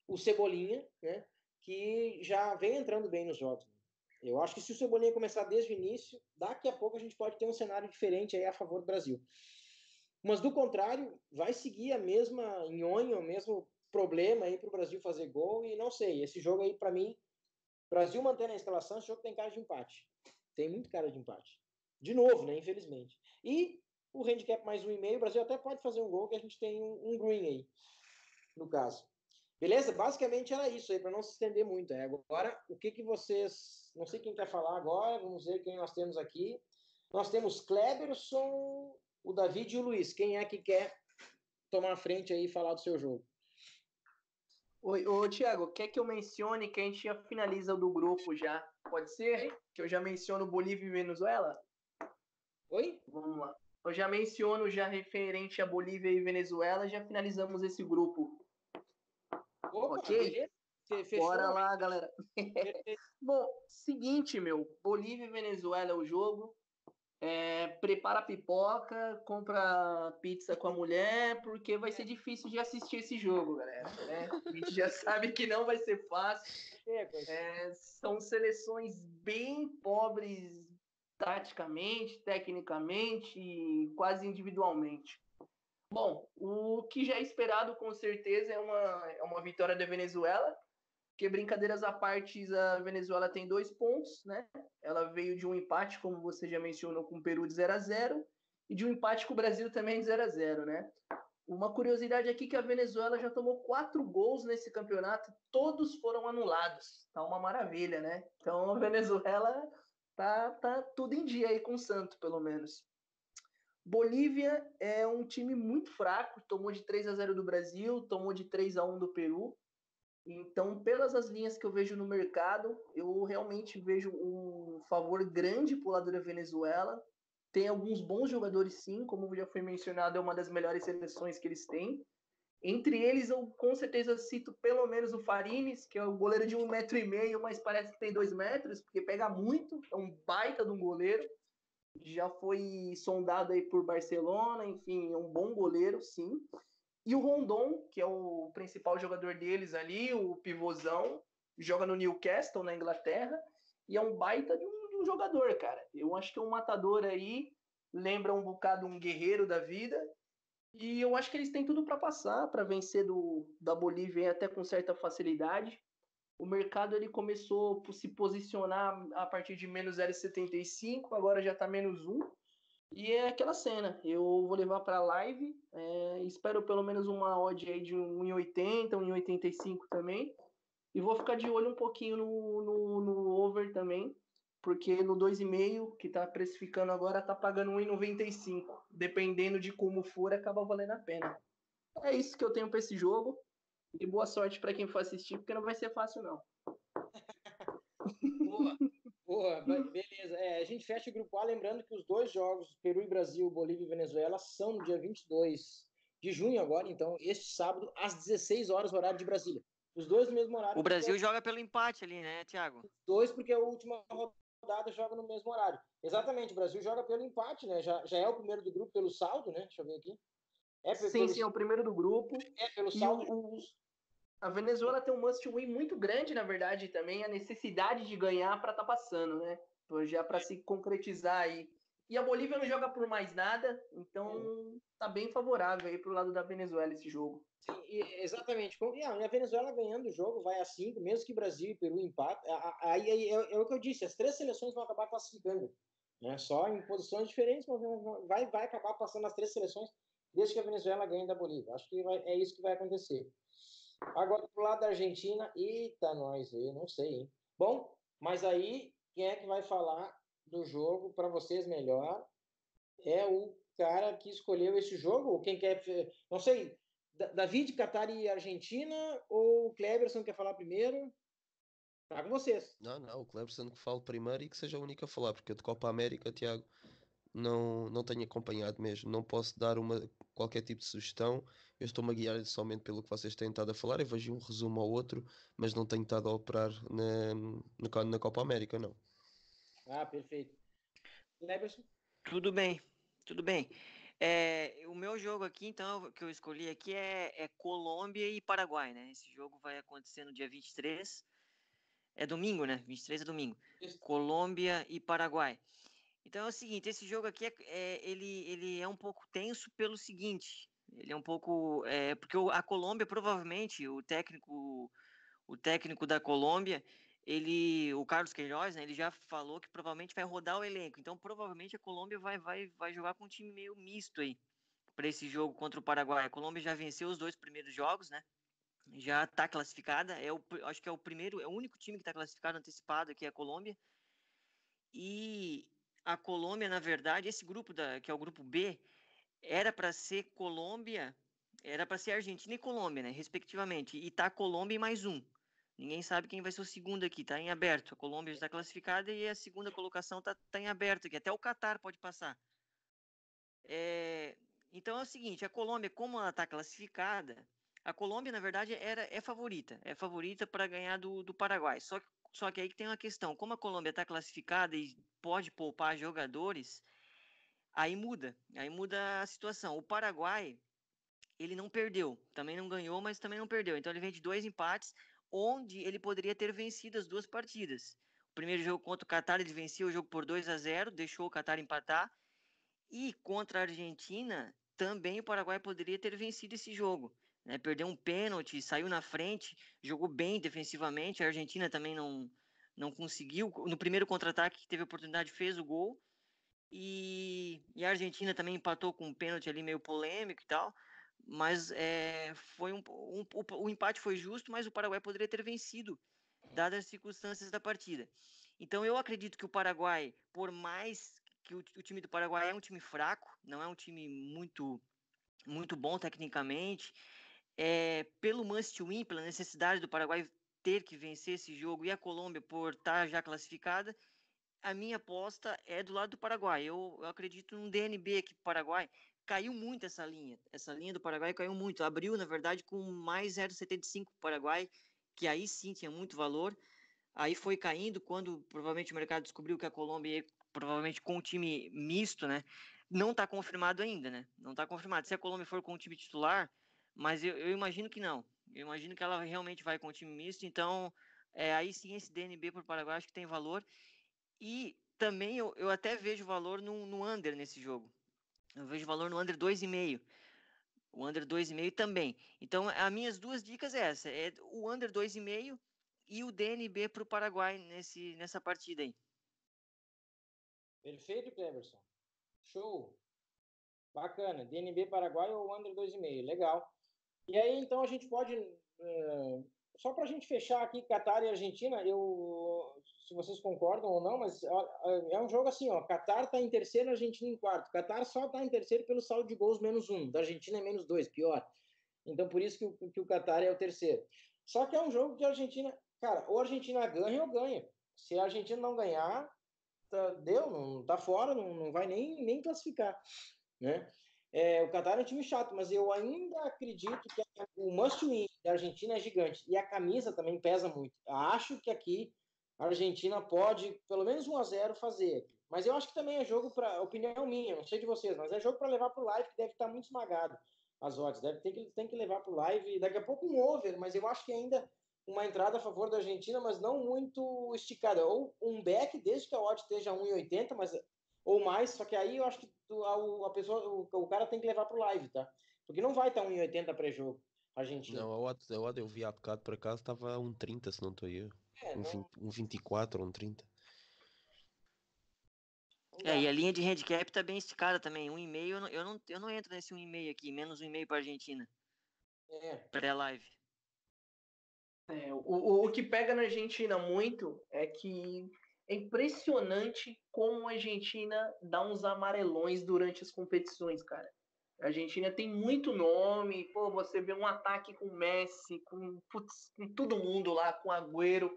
o, Cebolinha, né? Que já vem entrando bem nos jogos. Eu acho que se o Cebolinha começar desde o início, daqui a pouco a gente pode ter um cenário diferente aí a favor do Brasil. Mas do contrário, vai seguir a mesma nhonha, o mesmo problema aí para o Brasil fazer gol, e não sei, esse jogo aí para mim Brasil mantendo a escalação, esse jogo tem cara de empate. Tem muito cara de empate. De novo, né? Infelizmente. E o handicap mais um e meio, o Brasil até pode fazer um gol, que a gente tem um, um green aí, no caso. Beleza? Basicamente era isso aí, para não se estender muito. É. Agora, o que, que vocês. Não sei quem quer falar agora, vamos ver quem nós temos aqui. Nós temos Kleberson, o David e o Luiz. Quem é que quer tomar a frente aí e falar do seu jogo? Oi, ô, Thiago, quer que eu mencione que a gente já finaliza o do grupo já? Pode ser? Que eu já menciono Bolívia e Venezuela? Oi? Vamos lá. Eu já menciono já referente a Bolívia e Venezuela, já finalizamos esse grupo. Opa, ok? Bora lá, galera. [LAUGHS] Bom, seguinte, meu. Bolívia e Venezuela é o jogo. É, prepara pipoca, compra pizza com a mulher, porque vai ser difícil de assistir esse jogo, galera. Né? A gente já [LAUGHS] sabe que não vai ser fácil. É, são seleções bem pobres taticamente, tecnicamente e quase individualmente. Bom, o que já é esperado com certeza é uma, é uma vitória da Venezuela, porque brincadeiras à parte, a Venezuela tem dois pontos, né? Ela veio de um empate, como você já mencionou, com o Peru de 0 a 0 e de um empate com o Brasil também de 0 a 0 né? Uma curiosidade aqui que a Venezuela já tomou quatro gols nesse campeonato, todos foram anulados. Tá uma maravilha, né? Então a Venezuela tá, tá tudo em dia aí com o Santo, pelo menos. Bolívia é um time muito fraco, tomou de 3 a 0 do Brasil, tomou de 3 a 1 do Peru. Então, pelas as linhas que eu vejo no mercado, eu realmente vejo um favor grande para o lado da Venezuela. Tem alguns bons jogadores, sim, como já foi mencionado, é uma das melhores seleções que eles têm. Entre eles, eu com certeza cito pelo menos o Farines, que é o goleiro de um metro e meio, mas parece que tem dois metros, porque pega muito, é um baita de um goleiro. Já foi sondado aí por Barcelona, enfim, é um bom goleiro, sim. E o Rondon, que é o principal jogador deles ali, o pivôzão, joga no Newcastle, na Inglaterra, e é um baita de um, de um jogador, cara. Eu acho que é um matador aí, lembra um bocado um guerreiro da vida, e eu acho que eles têm tudo para passar, para vencer do, da Bolívia até com certa facilidade. O mercado ele começou a se posicionar a partir de menos 0,75, agora já está menos 1. E é aquela cena, eu vou levar para a live, é, espero pelo menos uma odd aí de 1,80, 1,85 também. E vou ficar de olho um pouquinho no, no, no over também, porque no 2,5 que está precificando agora está pagando 1,95. Dependendo de como for, acaba valendo a pena. É isso que eu tenho para esse jogo. E boa sorte para quem for assistir, porque não vai ser fácil não. boa, [LAUGHS] boa, beleza. É, a gente fecha o grupo A, lembrando que os dois jogos, Peru e Brasil, Bolívia e Venezuela, são no dia 22 de junho agora, então, este sábado, às 16 horas, horário de Brasília. Os dois no mesmo horário. O Brasil joga pelo empate ali, né, Thiago? Os dois, porque a última rodada joga no mesmo horário. Exatamente, o Brasil joga pelo empate, né? Já, já é o primeiro do grupo pelo saldo, né? Deixa eu ver aqui. É sim, pelo... sim, é o primeiro do grupo. É, pelo saldo. O, a Venezuela tem um must win muito grande, na verdade, também, a necessidade de ganhar para estar tá passando, né? Já para se concretizar aí. E a Bolívia não joga por mais nada, então é. tá bem favorável aí pro lado da Venezuela esse jogo. Sim, exatamente. E a Venezuela ganhando o jogo vai a 5, mesmo que Brasil e Peru empatem. Aí, aí é, é, o que eu disse, as três seleções vão acabar classificando. Né? Só em posições diferentes, mas vai, vai acabar passando as três seleções desde que a Venezuela ganhe da Bolívia. Acho que vai, é isso que vai acontecer. Agora, pro lado da Argentina, eita, nós, eu não sei, hein? Bom, mas aí, quem é que vai falar do jogo para vocês melhor? É o cara que escolheu esse jogo? Ou quem quer. Não sei, David, Catar e Argentina? Ou o Cleberson quer falar primeiro? Tá com vocês. Não, não, o Cleberson que fale primeiro e que seja o único a falar, porque de Copa América, Tiago, não, não tenho acompanhado mesmo. Não posso dar uma, qualquer tipo de sugestão. Eu estou-me a guiar somente pelo que vocês têm estado a falar. Eu vejo um resumo ao outro, mas não tenho estado a operar na, na, na Copa América, não. Ah, perfeito. Leberson? Tudo bem, tudo bem. É, o meu jogo aqui, então, que eu escolhi aqui é, é, Colômbia e Paraguai, né? Esse jogo vai acontecer no dia 23. É domingo, né? 23 é domingo. Isso. Colômbia e Paraguai. Então é o seguinte, esse jogo aqui é, é, ele, ele é um pouco tenso pelo seguinte, ele é um pouco é, porque a Colômbia provavelmente o técnico o técnico da Colômbia ele o Carlos Queiroz né, ele já falou que provavelmente vai rodar o elenco, então provavelmente a Colômbia vai vai vai jogar com um time meio misto aí para esse jogo contra o Paraguai. A Colômbia já venceu os dois primeiros jogos, né? já está classificada. É o, acho que é o primeiro, é o único time que está classificado antecipado aqui é a Colômbia. E a Colômbia, na verdade, esse grupo da, que é o grupo B, era para ser Colômbia, era para ser Argentina e Colômbia, né, respectivamente. E tá Colômbia e mais um. Ninguém sabe quem vai ser o segundo aqui, tá em aberto. A Colômbia está classificada e a segunda colocação tá, tá em aberto aqui. Até o Catar pode passar. É, então é o seguinte, a Colômbia, como ela está classificada, a Colômbia, na verdade, era, é favorita. É favorita para ganhar do, do Paraguai. Só só que aí tem uma questão. Como a Colômbia está classificada e pode poupar jogadores, aí muda. Aí muda a situação. O Paraguai, ele não perdeu. Também não ganhou, mas também não perdeu. Então ele vem de dois empates, onde ele poderia ter vencido as duas partidas. O primeiro jogo contra o Catar, ele venceu o jogo por 2 a 0 deixou o Catar empatar. E contra a Argentina, também o Paraguai poderia ter vencido esse jogo. Né? Perdeu um pênalti, saiu na frente, jogou bem defensivamente. A Argentina também não, não conseguiu. No primeiro contra-ataque que teve oportunidade, fez o gol. E, e, a Argentina também empatou com um pênalti ali meio polêmico e tal. Mas é, foi um, um, o, o empate foi justo, mas o Paraguai poderia ter vencido, dadas as circunstâncias da partida. Então eu acredito que o Paraguai, por mais que o, o, time do Paraguai é um time fraco, não é um time muito muito bom tecnicamente. É, pelo must win, pela necessidade do Paraguai ter que vencer esse jogo e a Colômbia por estar já classificada, a minha aposta é do lado do Paraguai. Eu, eu acredito num DNB aqui para Paraguai. Caiu muito essa linha. Essa linha do Paraguai caiu muito. Abriu, na verdade, com mais 0,75 para o Paraguai, que aí sim tinha muito valor. Aí foi caindo quando provavelmente o mercado descobriu que a Colômbia provavelmente com um time misto, né? Não está confirmado ainda, né? Não está confirmado. Se a Colômbia for com o time titular, mas eu, eu, imagino que não. Eu imagino que ela realmente vai com o time misto, então é, aí sim esse DNB para o Paraguai acho que tem valor. E também eu, eu até vejo valor no, no under nesse jogo. Eu vejo valor no under 2,5. O under 2,5 também. Então, as minhas duas dicas é essa: é o under 2,5 e o DNB para o Paraguai nesse, nessa partida aí. Perfeito, Cleverson. Show. Bacana. DNB Paraguai ou Under 2,5. Legal. E aí, então, a gente pode. Uh, só para a gente fechar aqui, Catar e Argentina, eu, se vocês concordam ou não, mas é um jogo assim, ó. Catar está em terceiro, Argentina em quarto. Catar só está em terceiro pelo saldo de gols menos um. Da Argentina é menos dois, pior. Então, por isso que o, que o Catar é o terceiro. Só que é um jogo que a Argentina, cara, ou a Argentina ganha ou ganha. Se a Argentina não ganhar, tá, deu, não tá fora, não, não vai nem, nem classificar, né? É, o Qatar é um time chato, mas eu ainda acredito que o must win da Argentina é gigante e a camisa também pesa muito. Acho que aqui a Argentina pode, pelo menos 1 a 0 fazer. Mas eu acho que também é jogo para opinião minha, não sei de vocês, mas é jogo para levar para o live que deve estar muito esmagado as odds, deve ter que tem que levar para o live, daqui a pouco um over, mas eu acho que ainda uma entrada a favor da Argentina, mas não muito esticada. Ou um back, desde que a odd esteja 1,80, mas ou mais, só que aí eu acho que a, a pessoa, o, o, cara tem que levar pro live, tá? Porque não vai estar 1,80 pré-jogo, Argentina. Não, a odd, a odd eu vi há bocado, por acaso, estava 1,30, se não estou eu. É, um, não... 1,24, 1,30. É, e a linha de handicap tá bem esticada também. 1,5 eu não, eu não, eu não entro nesse 1,5 aqui, menos 1,5 para Argentina. É. Pré-live. É, o, o que pega na Argentina muito é que é impressionante como a Argentina dá uns amarelões durante as competições, cara. A Argentina tem muito nome, pô, você vê um ataque com Messi, com, putz, com todo mundo lá, com Agüero,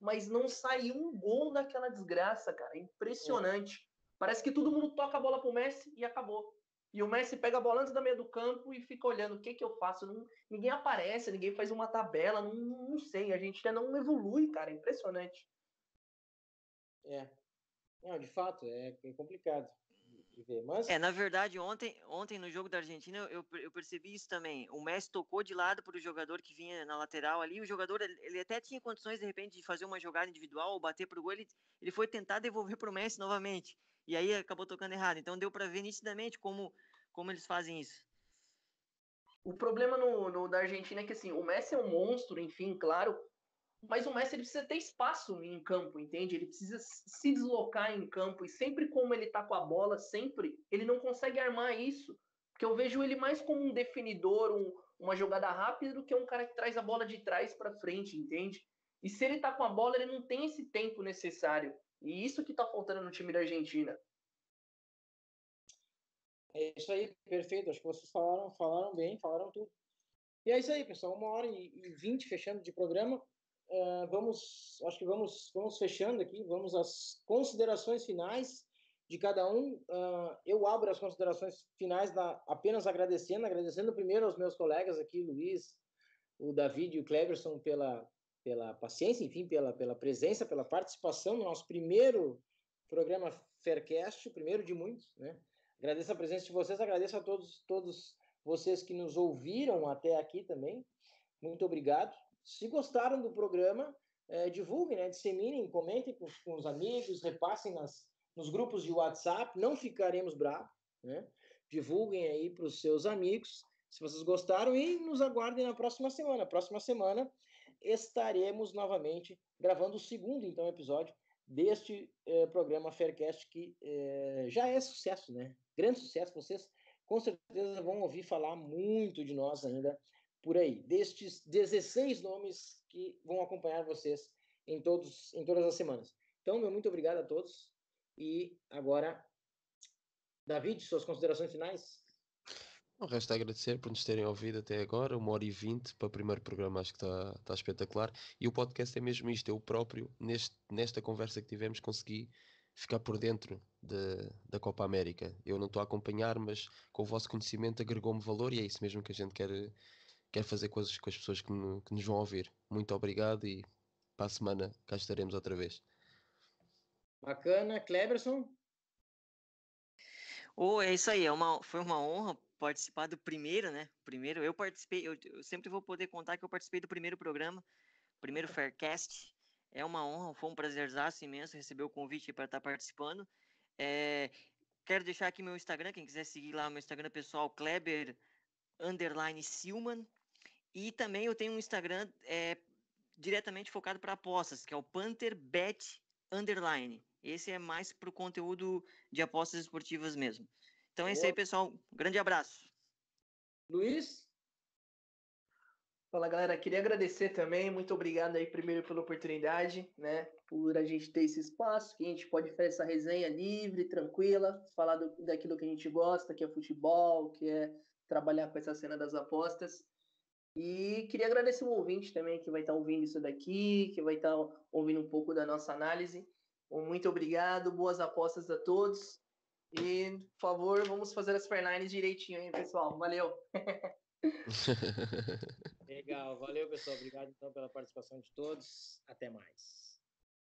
mas não sai um gol daquela desgraça, cara. É impressionante. É. Parece que todo mundo toca a bola pro Messi e acabou. E o Messi pega a bola antes da meia do campo e fica olhando o que que eu faço. Não, ninguém aparece, ninguém faz uma tabela, não, não sei. A gente ainda não evolui, cara. É impressionante. É. Não, de fato, é, é complicado de ver. Mas... É, na verdade, ontem, ontem no jogo da Argentina eu, eu percebi isso também. O Messi tocou de lado para o jogador que vinha na lateral ali. O jogador, ele, ele, até tinha condições, de repente, de fazer uma jogada individual ou bater para o gol. Ele, ele foi tentar devolver para o Messi novamente e aí acabou tocando errado. Então deu para ver nitidamente como, como eles fazem isso. O problema no, no, da Argentina é que assim, o Messi é um monstro, enfim, claro, mas o Messi ele precisa ter espaço em campo, entende? Ele precisa se deslocar em campo e sempre como ele tá com a bola, sempre ele não consegue armar isso, porque eu vejo ele mais como um definidor, um, uma jogada rápida do que um cara que traz a bola de trás para frente, entende? E se ele tá com a bola, ele não tem esse tempo necessário. E isso que tá faltando no time da Argentina. É isso aí, perfeito. Acho que vocês falaram, falaram bem, falaram tudo. E é isso aí, pessoal. Uma hora e vinte fechando de programa. Uh, vamos, acho que vamos, vamos fechando aqui. Vamos às considerações finais de cada um. Uh, eu abro as considerações finais apenas agradecendo, agradecendo primeiro aos meus colegas aqui, Luiz, o David e o Cleverson, pela, pela paciência, enfim, pela, pela presença, pela participação no nosso primeiro programa Faircast, o primeiro de muitos, né? Agradeço a presença de vocês, agradeço a todos, todos vocês que nos ouviram até aqui também. Muito obrigado. Se gostaram do programa, é, divulguem, né? disseminem, comentem com, com os amigos, repassem nas, nos grupos de WhatsApp, não ficaremos bravos, né? Divulguem aí para os seus amigos, se vocês gostaram, e nos aguardem na próxima semana. Próxima semana estaremos novamente gravando o segundo, então, episódio deste eh, programa Faircast, que eh, já é sucesso, né? Grande sucesso. Vocês com certeza vão ouvir falar muito de nós ainda por aí. Destes 16 nomes que vão acompanhar vocês em, todos, em todas as semanas. Então, meu muito obrigado a todos. E agora, David, suas considerações finais? O resto é agradecer por nos terem ouvido até agora, uma hora e vinte para o primeiro programa, acho que está, está espetacular. E o podcast é mesmo isto, eu próprio, neste, nesta conversa que tivemos, consegui ficar por dentro de, da Copa América. Eu não estou a acompanhar, mas com o vosso conhecimento agregou-me valor e é isso mesmo que a gente quer, quer fazer com as, com as pessoas que, no, que nos vão ouvir. Muito obrigado e para a semana cá estaremos outra vez. Bacana. Cleberson? Oh, é isso aí, é uma, foi uma honra participar do primeiro, né? Primeiro, eu participei, eu, eu, sempre vou poder contar que eu participei do primeiro programa, primeiro Faircast. É uma honra, foi um prazerzaço imenso receber o convite para estar participando. É, quero deixar aqui meu Instagram, quem quiser seguir lá, meu Instagram pessoal, Kleber underline Silman. E também eu tenho um Instagram é, diretamente focado para apostas, que é o Panther Bet underline. Esse é mais para o conteúdo de apostas esportivas mesmo. Então é isso aí, pessoal. Grande abraço. Luiz? Fala, galera. Queria agradecer também. Muito obrigado aí, primeiro, pela oportunidade, né? Por a gente ter esse espaço, que a gente pode fazer essa resenha livre, tranquila, falar do, daquilo que a gente gosta, que é futebol, que é trabalhar com essa cena das apostas. E queria agradecer o ouvinte também que vai estar ouvindo isso daqui, que vai estar ouvindo um pouco da nossa análise. Muito obrigado, boas apostas a todos. E, por favor, vamos fazer as fairlines direitinho, hein, pessoal? Valeu! [LAUGHS] Legal, valeu, pessoal. Obrigado então pela participação de todos. Até mais.